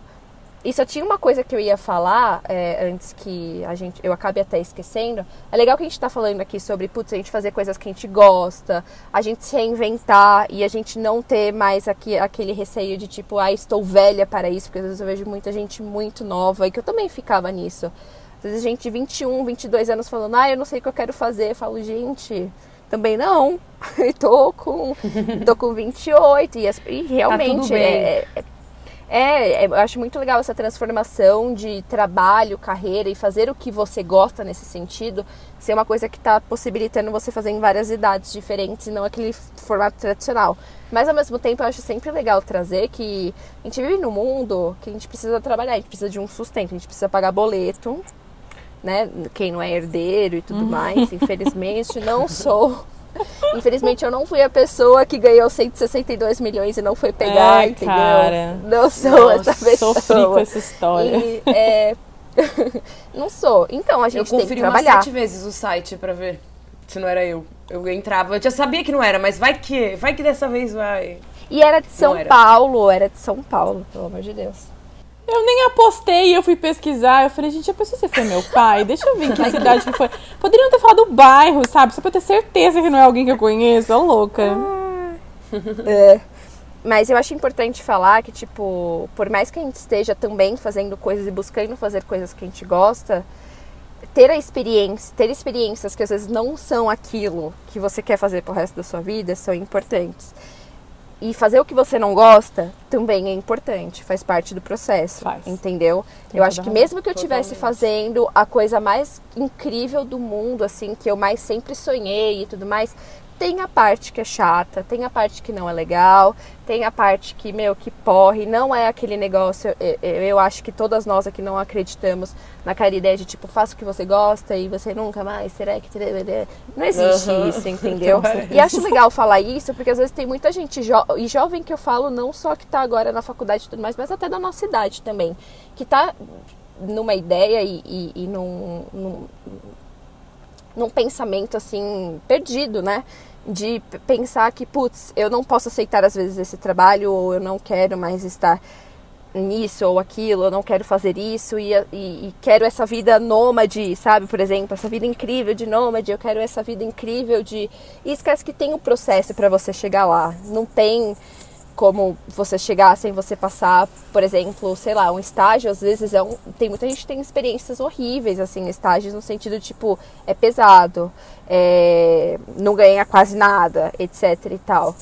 E só tinha uma coisa que eu ia falar é, antes que a gente, eu acabe até esquecendo. É legal que a gente tá falando aqui sobre, putz, a gente fazer coisas que a gente gosta, a gente se reinventar e a gente não ter mais aqui, aquele receio de tipo, ah, estou velha para isso, porque às vezes eu vejo muita gente muito nova e que eu também ficava nisso. Às vezes gente de 21, 22 anos falando, ah, eu não sei o que eu quero fazer. Eu falo, gente, também não. Eu tô com, tô com 28 e, as- e realmente bem. é, é, é, é, eu acho muito legal essa transformação de trabalho, carreira e fazer o que você gosta nesse sentido ser uma coisa que está possibilitando você fazer em várias idades diferentes e não aquele formato tradicional. Mas ao mesmo tempo eu acho sempre legal trazer que a gente vive num mundo que a gente precisa trabalhar, a gente precisa de um sustento, a gente precisa pagar boleto, né? Quem não é herdeiro e tudo mais, infelizmente não sou. Infelizmente eu não fui a pessoa que ganhou 162 milhões e não foi pegar, Ai, entendeu? cara. Não sou essa pessoa. Sofri com essa história. E, é, não sou. Então a Eu gente tem que conferi umas trabalhar. sete vezes o site pra ver se não era eu. Eu entrava, eu já sabia que não era, mas vai que, vai que dessa vez vai. E era de São era. Paulo, era de São Paulo, pelo amor de Deus. Eu nem apostei, eu fui pesquisar. Eu falei, gente, a pessoa se foi meu pai? Deixa eu ver em que cidade que foi. Poderiam ter falado do bairro, sabe? Só pra eu ter certeza que não é alguém que eu conheço. Ô, louca. É. Mas eu acho importante falar que, tipo, por mais que a gente esteja também fazendo coisas e buscando fazer coisas que a gente gosta, ter a experiência, ter experiências que às vezes não são aquilo que você quer fazer pro resto da sua vida são importantes. E fazer o que você não gosta também é importante, faz parte do processo, Faz. entendeu? Tem eu acho que mesmo que eu estivesse fazendo a coisa mais incrível do mundo, assim, que eu mais sempre sonhei e tudo mais, tem a parte que é chata, tem a parte que não é legal, tem a parte que, meu, que porre, não é aquele negócio. Eu, eu- acho que todas nós aqui não acreditamos naquela ideia de tipo, faça o que você gosta e você nunca mais terá que. Não existe Aham. isso, entendeu? Parece. E acho legal falar isso, porque às vezes tem muita gente, jo e jovem que eu falo, não só que tá agora na faculdade e tudo mais, mas até da nossa idade também, que tá numa ideia e, e, e num, num, num pensamento assim perdido, né? De pensar que, putz, eu não posso aceitar às vezes esse trabalho ou eu não quero mais estar nisso ou aquilo, eu não quero fazer isso e, e, e quero essa vida nômade, sabe? Por exemplo, essa vida incrível de nômade, eu quero essa vida incrível de. E esquece que tem um processo para você chegar lá. Não tem como você chegar sem você passar, por exemplo, sei lá, um estágio, às vezes é um. Tem muita gente que tem experiências horríveis, assim, estágios no sentido, tipo, é pesado, é, não ganha quase nada, etc e tal.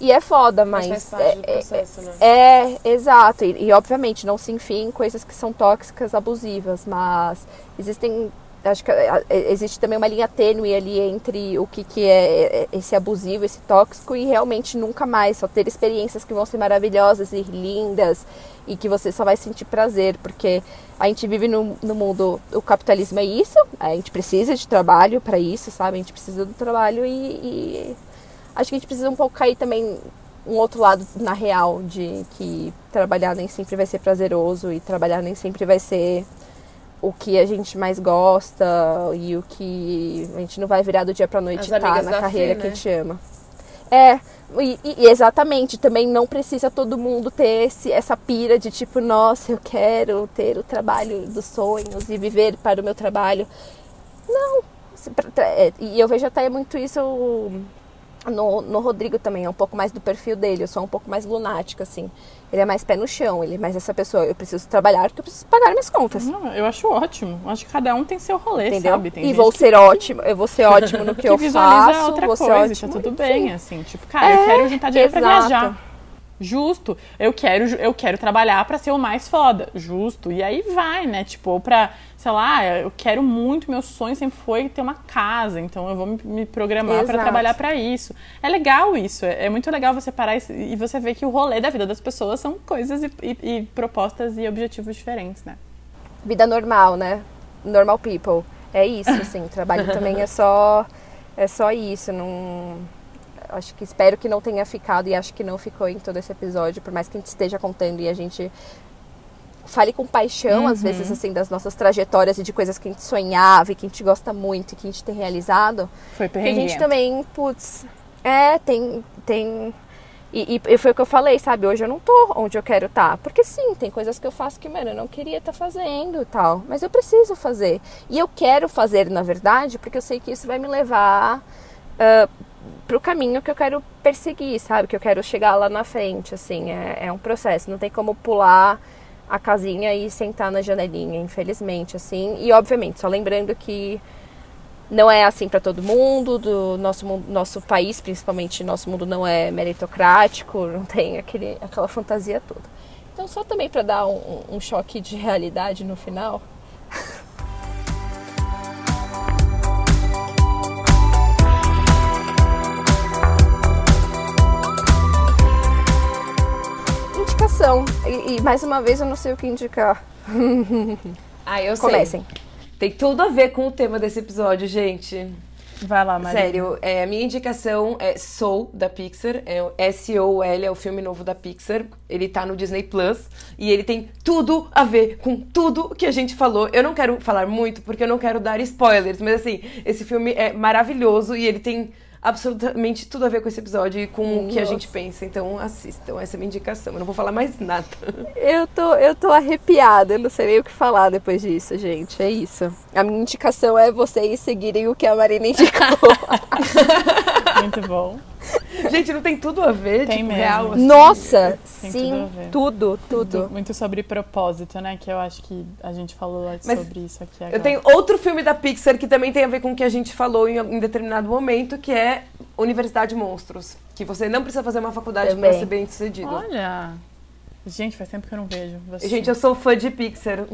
E é foda, mas. Mas é- é- processo, né? é, exato. E, e, obviamente não se enfia em coisas que são tóxicas, abusivas, mas existem acho que existe também uma linha tênue ali entre o que, que é esse abusivo, esse tóxico e realmente nunca mais, só ter experiências que vão ser maravilhosas e lindas e que você só vai sentir prazer, porque a gente vive no, no mundo, o capitalismo é isso, a gente precisa de trabalho para isso, sabe? A gente precisa do trabalho e, e acho que a gente precisa um pouco cair também um outro lado na real de que trabalhar nem sempre vai ser prazeroso e trabalhar nem sempre vai ser o que a gente mais gosta e o que a gente não vai virar do dia pra noite estar tá na carreira que a gente ama. É, e, e, exatamente, também não precisa todo mundo ter esse, essa pira de tipo, nossa, eu quero ter o trabalho dos sonhos e viver para o meu trabalho. Não, é, e eu vejo até muito isso no, no Rodrigo também, é um pouco mais do perfil dele, eu sou um pouco mais lunática, assim. Ele é mais pé no chão, ele é mais essa pessoa, eu preciso trabalhar porque eu preciso pagar minhas contas. Não, eu acho ótimo. Acho que cada um tem seu rolê, Entendeu? sabe? Tem e vou ser que... ótimo, eu vou ser ótimo no que, que eu faço. outra vou coisa, ser ótimo, tá tudo bem, assim. Tipo, cara, é, eu quero juntar dinheiro exato. pra viajar Justo. Eu quero, eu quero trabalhar para ser o mais foda. Justo. E aí vai, né? Tipo, ou pra, sei lá, eu quero muito, meu sonho sempre foi ter uma casa, então eu vou me, me programar para trabalhar para isso. É legal isso. É, é, muito legal você parar e, e, você ver que o rolê da vida das pessoas são coisas e, e, e propostas e objetivos diferentes, né? Vida normal, né? Normal people. É isso, assim. trabalho também é só. É só isso. Não acho que espero que não tenha ficado e acho que não ficou em todo esse episódio, por mais que a gente esteja contando e a gente fale com paixão, uhum. às vezes, assim, das nossas trajetórias e de coisas que a gente sonhava e que a gente gosta muito e que a gente tem realizado. Foi perrengue. a gente também, putz, é, tem, tem... E, e, foi o que eu falei, sabe? Hoje eu não tô onde eu quero estar. Tá. Porque sim, tem coisas que eu faço que, mano, eu não queria estar tá fazendo e tal. Mas eu preciso fazer. E eu quero fazer, na verdade, porque eu sei que isso vai me levar uh, pro caminho que eu quero perseguir, sabe? Que eu quero chegar lá na frente, assim. É, é um processo, não tem como pular a casinha e sentar na janelinha, infelizmente, assim. E, obviamente, só lembrando que não é assim para todo mundo, do nosso nosso país, principalmente, nosso mundo não é meritocrático, não tem aquele, aquela fantasia toda. Então, só também para dar um, um choque de realidade no final. indicação. E, e, mais uma vez eu não sei o que indicar. ah, eu Comecem. sei. Tem tudo a ver com o tema desse episódio, gente. Vai lá, Maria. Sério, é, a minha indicação é Soul, da Pixar. É S-O-L, é o filme novo da Pixar. Ele tá no Disney Plus. E ele tem tudo a ver com tudo que a gente falou. Eu não quero falar muito, porque eu não quero dar spoilers. Mas assim, esse filme é maravilhoso e ele tem absolutamente tudo a ver com esse episódio e com Nossa. o que a gente pensa. Então assistam, essa é a minha indicação. Eu não vou falar mais nada. Eu tô, eu tô arrepiada, eu não sei nem o que falar depois disso, gente. É isso. A minha indicação é vocês seguirem o que a Marina indicou. Muito bom. Gente, não tem tudo a ver, tem tipo, mesmo. real. Assim. Nossa, tem sim, tudo, tudo, tudo. Muito sobre propósito, né? Que eu acho que a gente falou Mas sobre isso aqui agora. Eu tenho outro filme da Pixar que também tem a ver com o que a gente falou em, em determinado momento, que é Universidade Monstros. Que você não precisa fazer uma faculdade para ser bem sucedido. Olha! Gente, faz tempo que eu não vejo. Gente, eu sou fã de Pixar.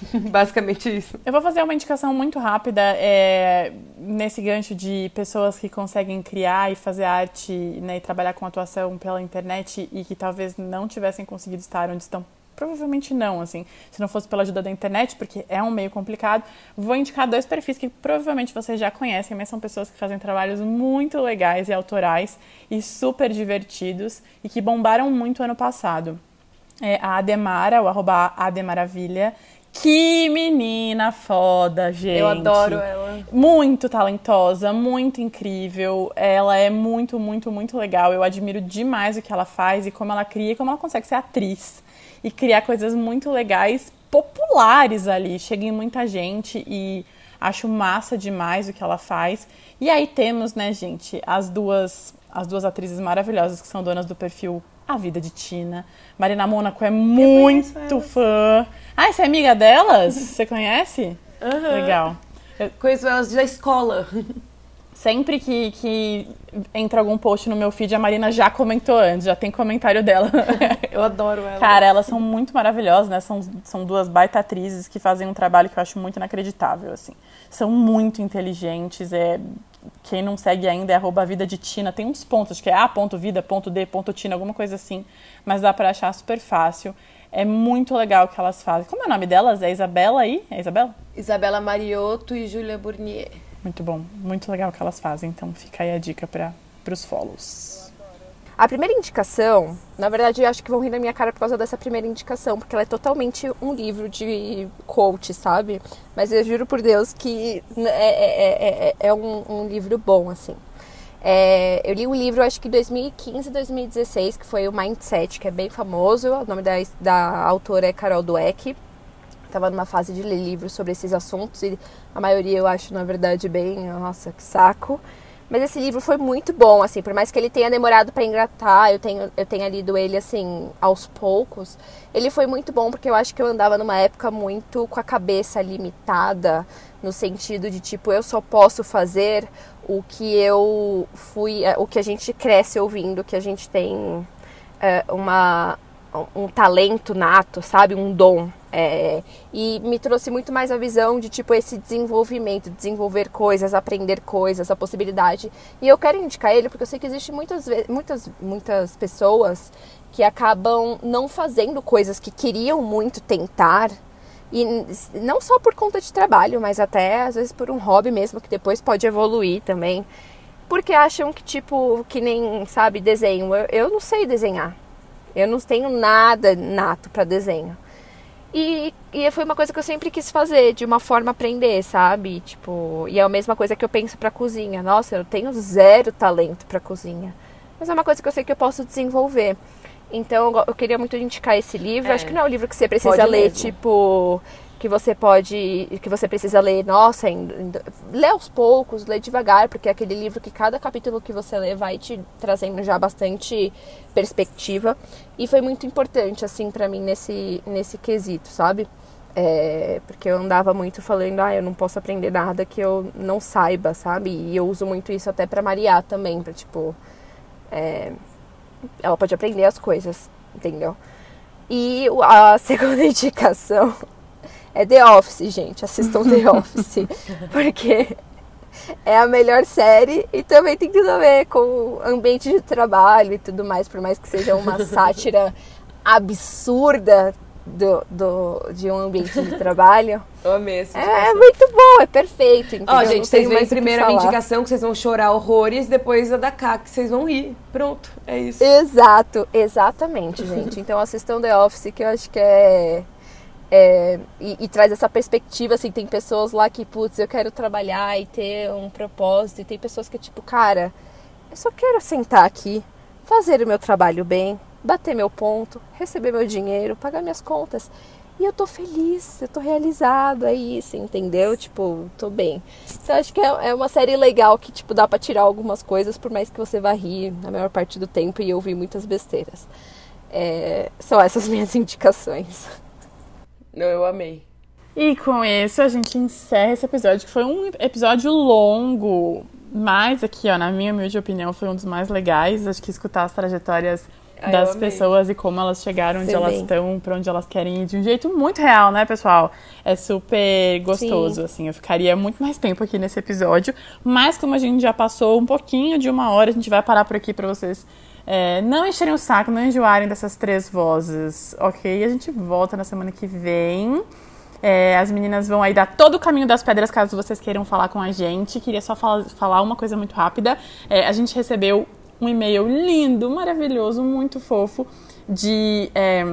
Basicamente isso. Eu vou fazer uma indicação muito rápida é, nesse gancho de pessoas que conseguem criar e fazer arte né, e trabalhar com atuação pela internet e que talvez não tivessem conseguido estar onde estão. Provavelmente não, assim, se não fosse pela ajuda da internet, porque é um meio complicado. Vou indicar dois perfis que provavelmente vocês já conhecem, mas são pessoas que fazem trabalhos muito legais e autorais e super divertidos e que bombaram muito ano passado. É a Ademara, o arroba Ademaravilha, que menina foda, gente. Eu adoro ela. Muito talentosa, muito incrível. Ela é muito, muito, muito legal. Eu admiro demais o que ela faz e como ela cria e como ela consegue ser atriz e criar coisas muito legais, populares ali. Chega em muita gente e acho massa demais o que ela faz. E aí temos, né, gente, as duas as duas atrizes maravilhosas que são donas do perfil A Vida de Tina. Marina Mônaco é muito fã. Ah, você é amiga delas? Você conhece? Uhum. Legal. Eu conheço elas da escola. Sempre que, que entra algum post no meu feed, a Marina já comentou antes, já tem comentário dela. eu adoro ela. Cara, elas são muito maravilhosas, né? São, são duas baita atrizes que fazem um trabalho que eu acho muito inacreditável, assim. São muito inteligentes, é... Quem não segue ainda é arroba vida de Tina. Tem uns pontos, acho que é A ponto vida, ponto D, ponto Tina, alguma coisa assim. Mas dá pra achar super fácil. É muito legal o que elas fazem. Como é o nome delas? É Isabela aí? É Isabela? Isabela Mariotto e Julia Burnier. Muito bom, muito legal o que elas fazem. Então fica aí a dica para os follows. A primeira indicação, na verdade, eu acho que vão rir na minha cara por causa dessa primeira indicação, porque ela é totalmente um livro de coach, sabe? Mas eu juro por Deus que é, é, é, é um, um, livro bom, assim. Eu li um livro, acho que 2015, 2016, que foi o Mindset, que é bem famoso. O nome da, da autora é Carol Dweck estava numa fase de ler livros sobre esses assuntos e a maioria eu acho, na verdade, bem, nossa, que saco. Mas esse livro foi muito bom, assim, por mais que ele tenha demorado para engatar, eu tenho, eu tenha lido ele, assim, aos poucos. Ele foi muito bom porque eu acho que eu andava numa época muito com a cabeça limitada, no sentido de, tipo, eu só posso fazer o que eu fui, é, o que a gente cresce ouvindo, que a gente tem é, uma, um talento nato, sabe? Um dom. É, e me trouxe muito mais a visão de tipo esse desenvolvimento, desenvolver coisas, aprender coisas, a possibilidade. E eu quero indicar ele porque eu sei que existe muitas muitas muitas pessoas que acabam não fazendo coisas que queriam muito tentar e não só por conta de trabalho, mas até às vezes por um hobby mesmo que depois pode evoluir também. Porque acham que tipo que nem, sabe, desenho, eu, eu não sei desenhar. Eu não tenho nada nato para desenho. E, e foi uma coisa que eu sempre quis fazer, de uma forma aprender, sabe? Tipo, e é a mesma coisa que eu penso pra cozinha. Nossa, eu tenho zero talento pra cozinha. Mas é uma coisa que eu sei que eu posso desenvolver. Então eu queria muito indicar esse livro. É. Acho que não é um livro que você precisa ler, mesmo. tipo, que você pode, que você precisa ler, nossa, em, em, lê aos poucos, lê devagar, porque é aquele livro que cada capítulo que você lê vai te trazendo já bastante perspectiva. E foi muito importante, assim, para mim nesse, nesse quesito, sabe? É, porque eu andava muito falando, ah, eu não posso aprender nada que eu não saiba, sabe? E eu uso muito isso até pra Maria também, pra tipo. É, ela pode aprender as coisas, entendeu? E a segunda indicação é The Office, gente. Assistam The Office. Porque é a melhor série e também tem tudo a ver com o ambiente de trabalho e tudo mais, por mais que seja uma sátira absurda do, do, de um ambiente de trabalho. Eu amei essa É muito bom, é perfeito. Ó, oh, gente, vocês veem primeiro a indicação que vocês vão chorar horrores, depois a da K, que vocês vão rir. Pronto, é isso. Exato, exatamente, gente. Então assistam The Office, que eu acho que é é, e, e, traz essa perspectiva, assim, tem pessoas lá que, putz, eu quero trabalhar e ter um propósito, e tem pessoas que, tipo, cara, eu só quero sentar aqui, fazer o meu trabalho bem, bater meu ponto, receber meu dinheiro, pagar minhas contas. E eu tô feliz, eu tô realizado, é isso, entendeu? Tipo, tô bem. Então acho que é, é uma série legal que, tipo, dá pra tirar algumas coisas, por mais que você vá rir na maior parte do tempo e ouvir muitas besteiras. É, são essas minhas indicações. Não, eu amei. E com isso a gente encerra esse episódio, que foi um episódio longo, mas aqui, ó, na minha humilde opinião, foi um dos mais legais. Acho que escutar as trajetórias Ai, das pessoas e como elas chegaram onde elas estão, para onde elas querem ir, de um jeito muito real, né, pessoal? É super gostoso, Sim. assim. Eu ficaria muito mais tempo aqui nesse episódio, mas como a gente já passou um pouquinho de uma hora, a gente vai parar por aqui para vocês é, não encherem o saco, não enjoarem dessas três vozes, ok? A gente volta na semana que vem. É, as meninas vão aí dar todo o caminho das pedras caso vocês queiram falar com a gente. Queria só falar, falar uma coisa muito rápida. É, a gente recebeu um e-mail lindo, maravilhoso, muito fofo de é,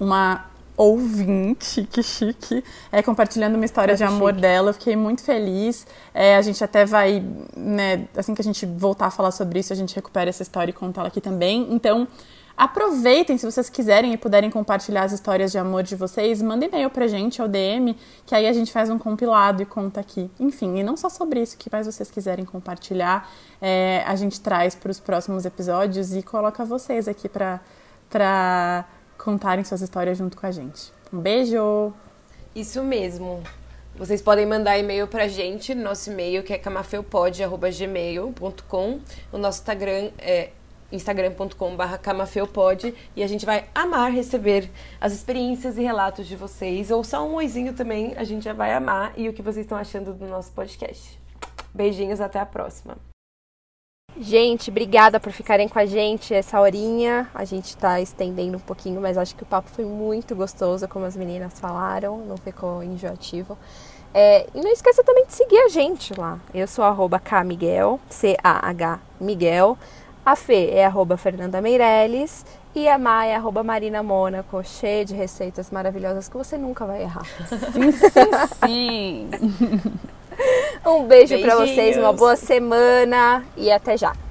uma ouvinte, que chique, é, compartilhando uma história é de amor chique. dela. Eu fiquei muito feliz. É, a gente até vai, né, assim que a gente voltar a falar sobre isso, a gente recupera essa história e conta ela aqui também. Então, aproveitem se vocês quiserem e puderem compartilhar as histórias de amor de vocês, mandem e-mail pra gente, ao DM, que aí a gente faz um compilado e conta aqui. Enfim, e não só sobre isso, que mais vocês quiserem compartilhar, é, a gente traz para os próximos episódios e coloca vocês aqui para para contarem suas histórias junto com a gente. Um beijo! Isso mesmo. Vocês podem mandar e-mail pra gente, nosso e-mail que é camafeupod.gmail.com. O nosso Instagram é instagram.com.br camafeupod e a gente vai amar receber as experiências e relatos de vocês, ou só um oizinho também, a gente já vai amar e o que vocês estão achando do nosso podcast. Beijinhos, até a próxima. Gente, obrigada por ficarem com a gente essa horinha. A gente tá estendendo um pouquinho, mas acho que o papo foi muito gostoso, como as meninas falaram, não ficou enjoativo. É, e não esqueça também de seguir a gente lá. Eu sou arroba Kmiguel, C-A-H Miguel. A Fê é arroba Fernanda Meirelles e a Má é arroba Marina Mônaco, cheia de receitas maravilhosas que você nunca vai errar. Sim, sim, sim. um beijo para vocês, uma boa semana e até já.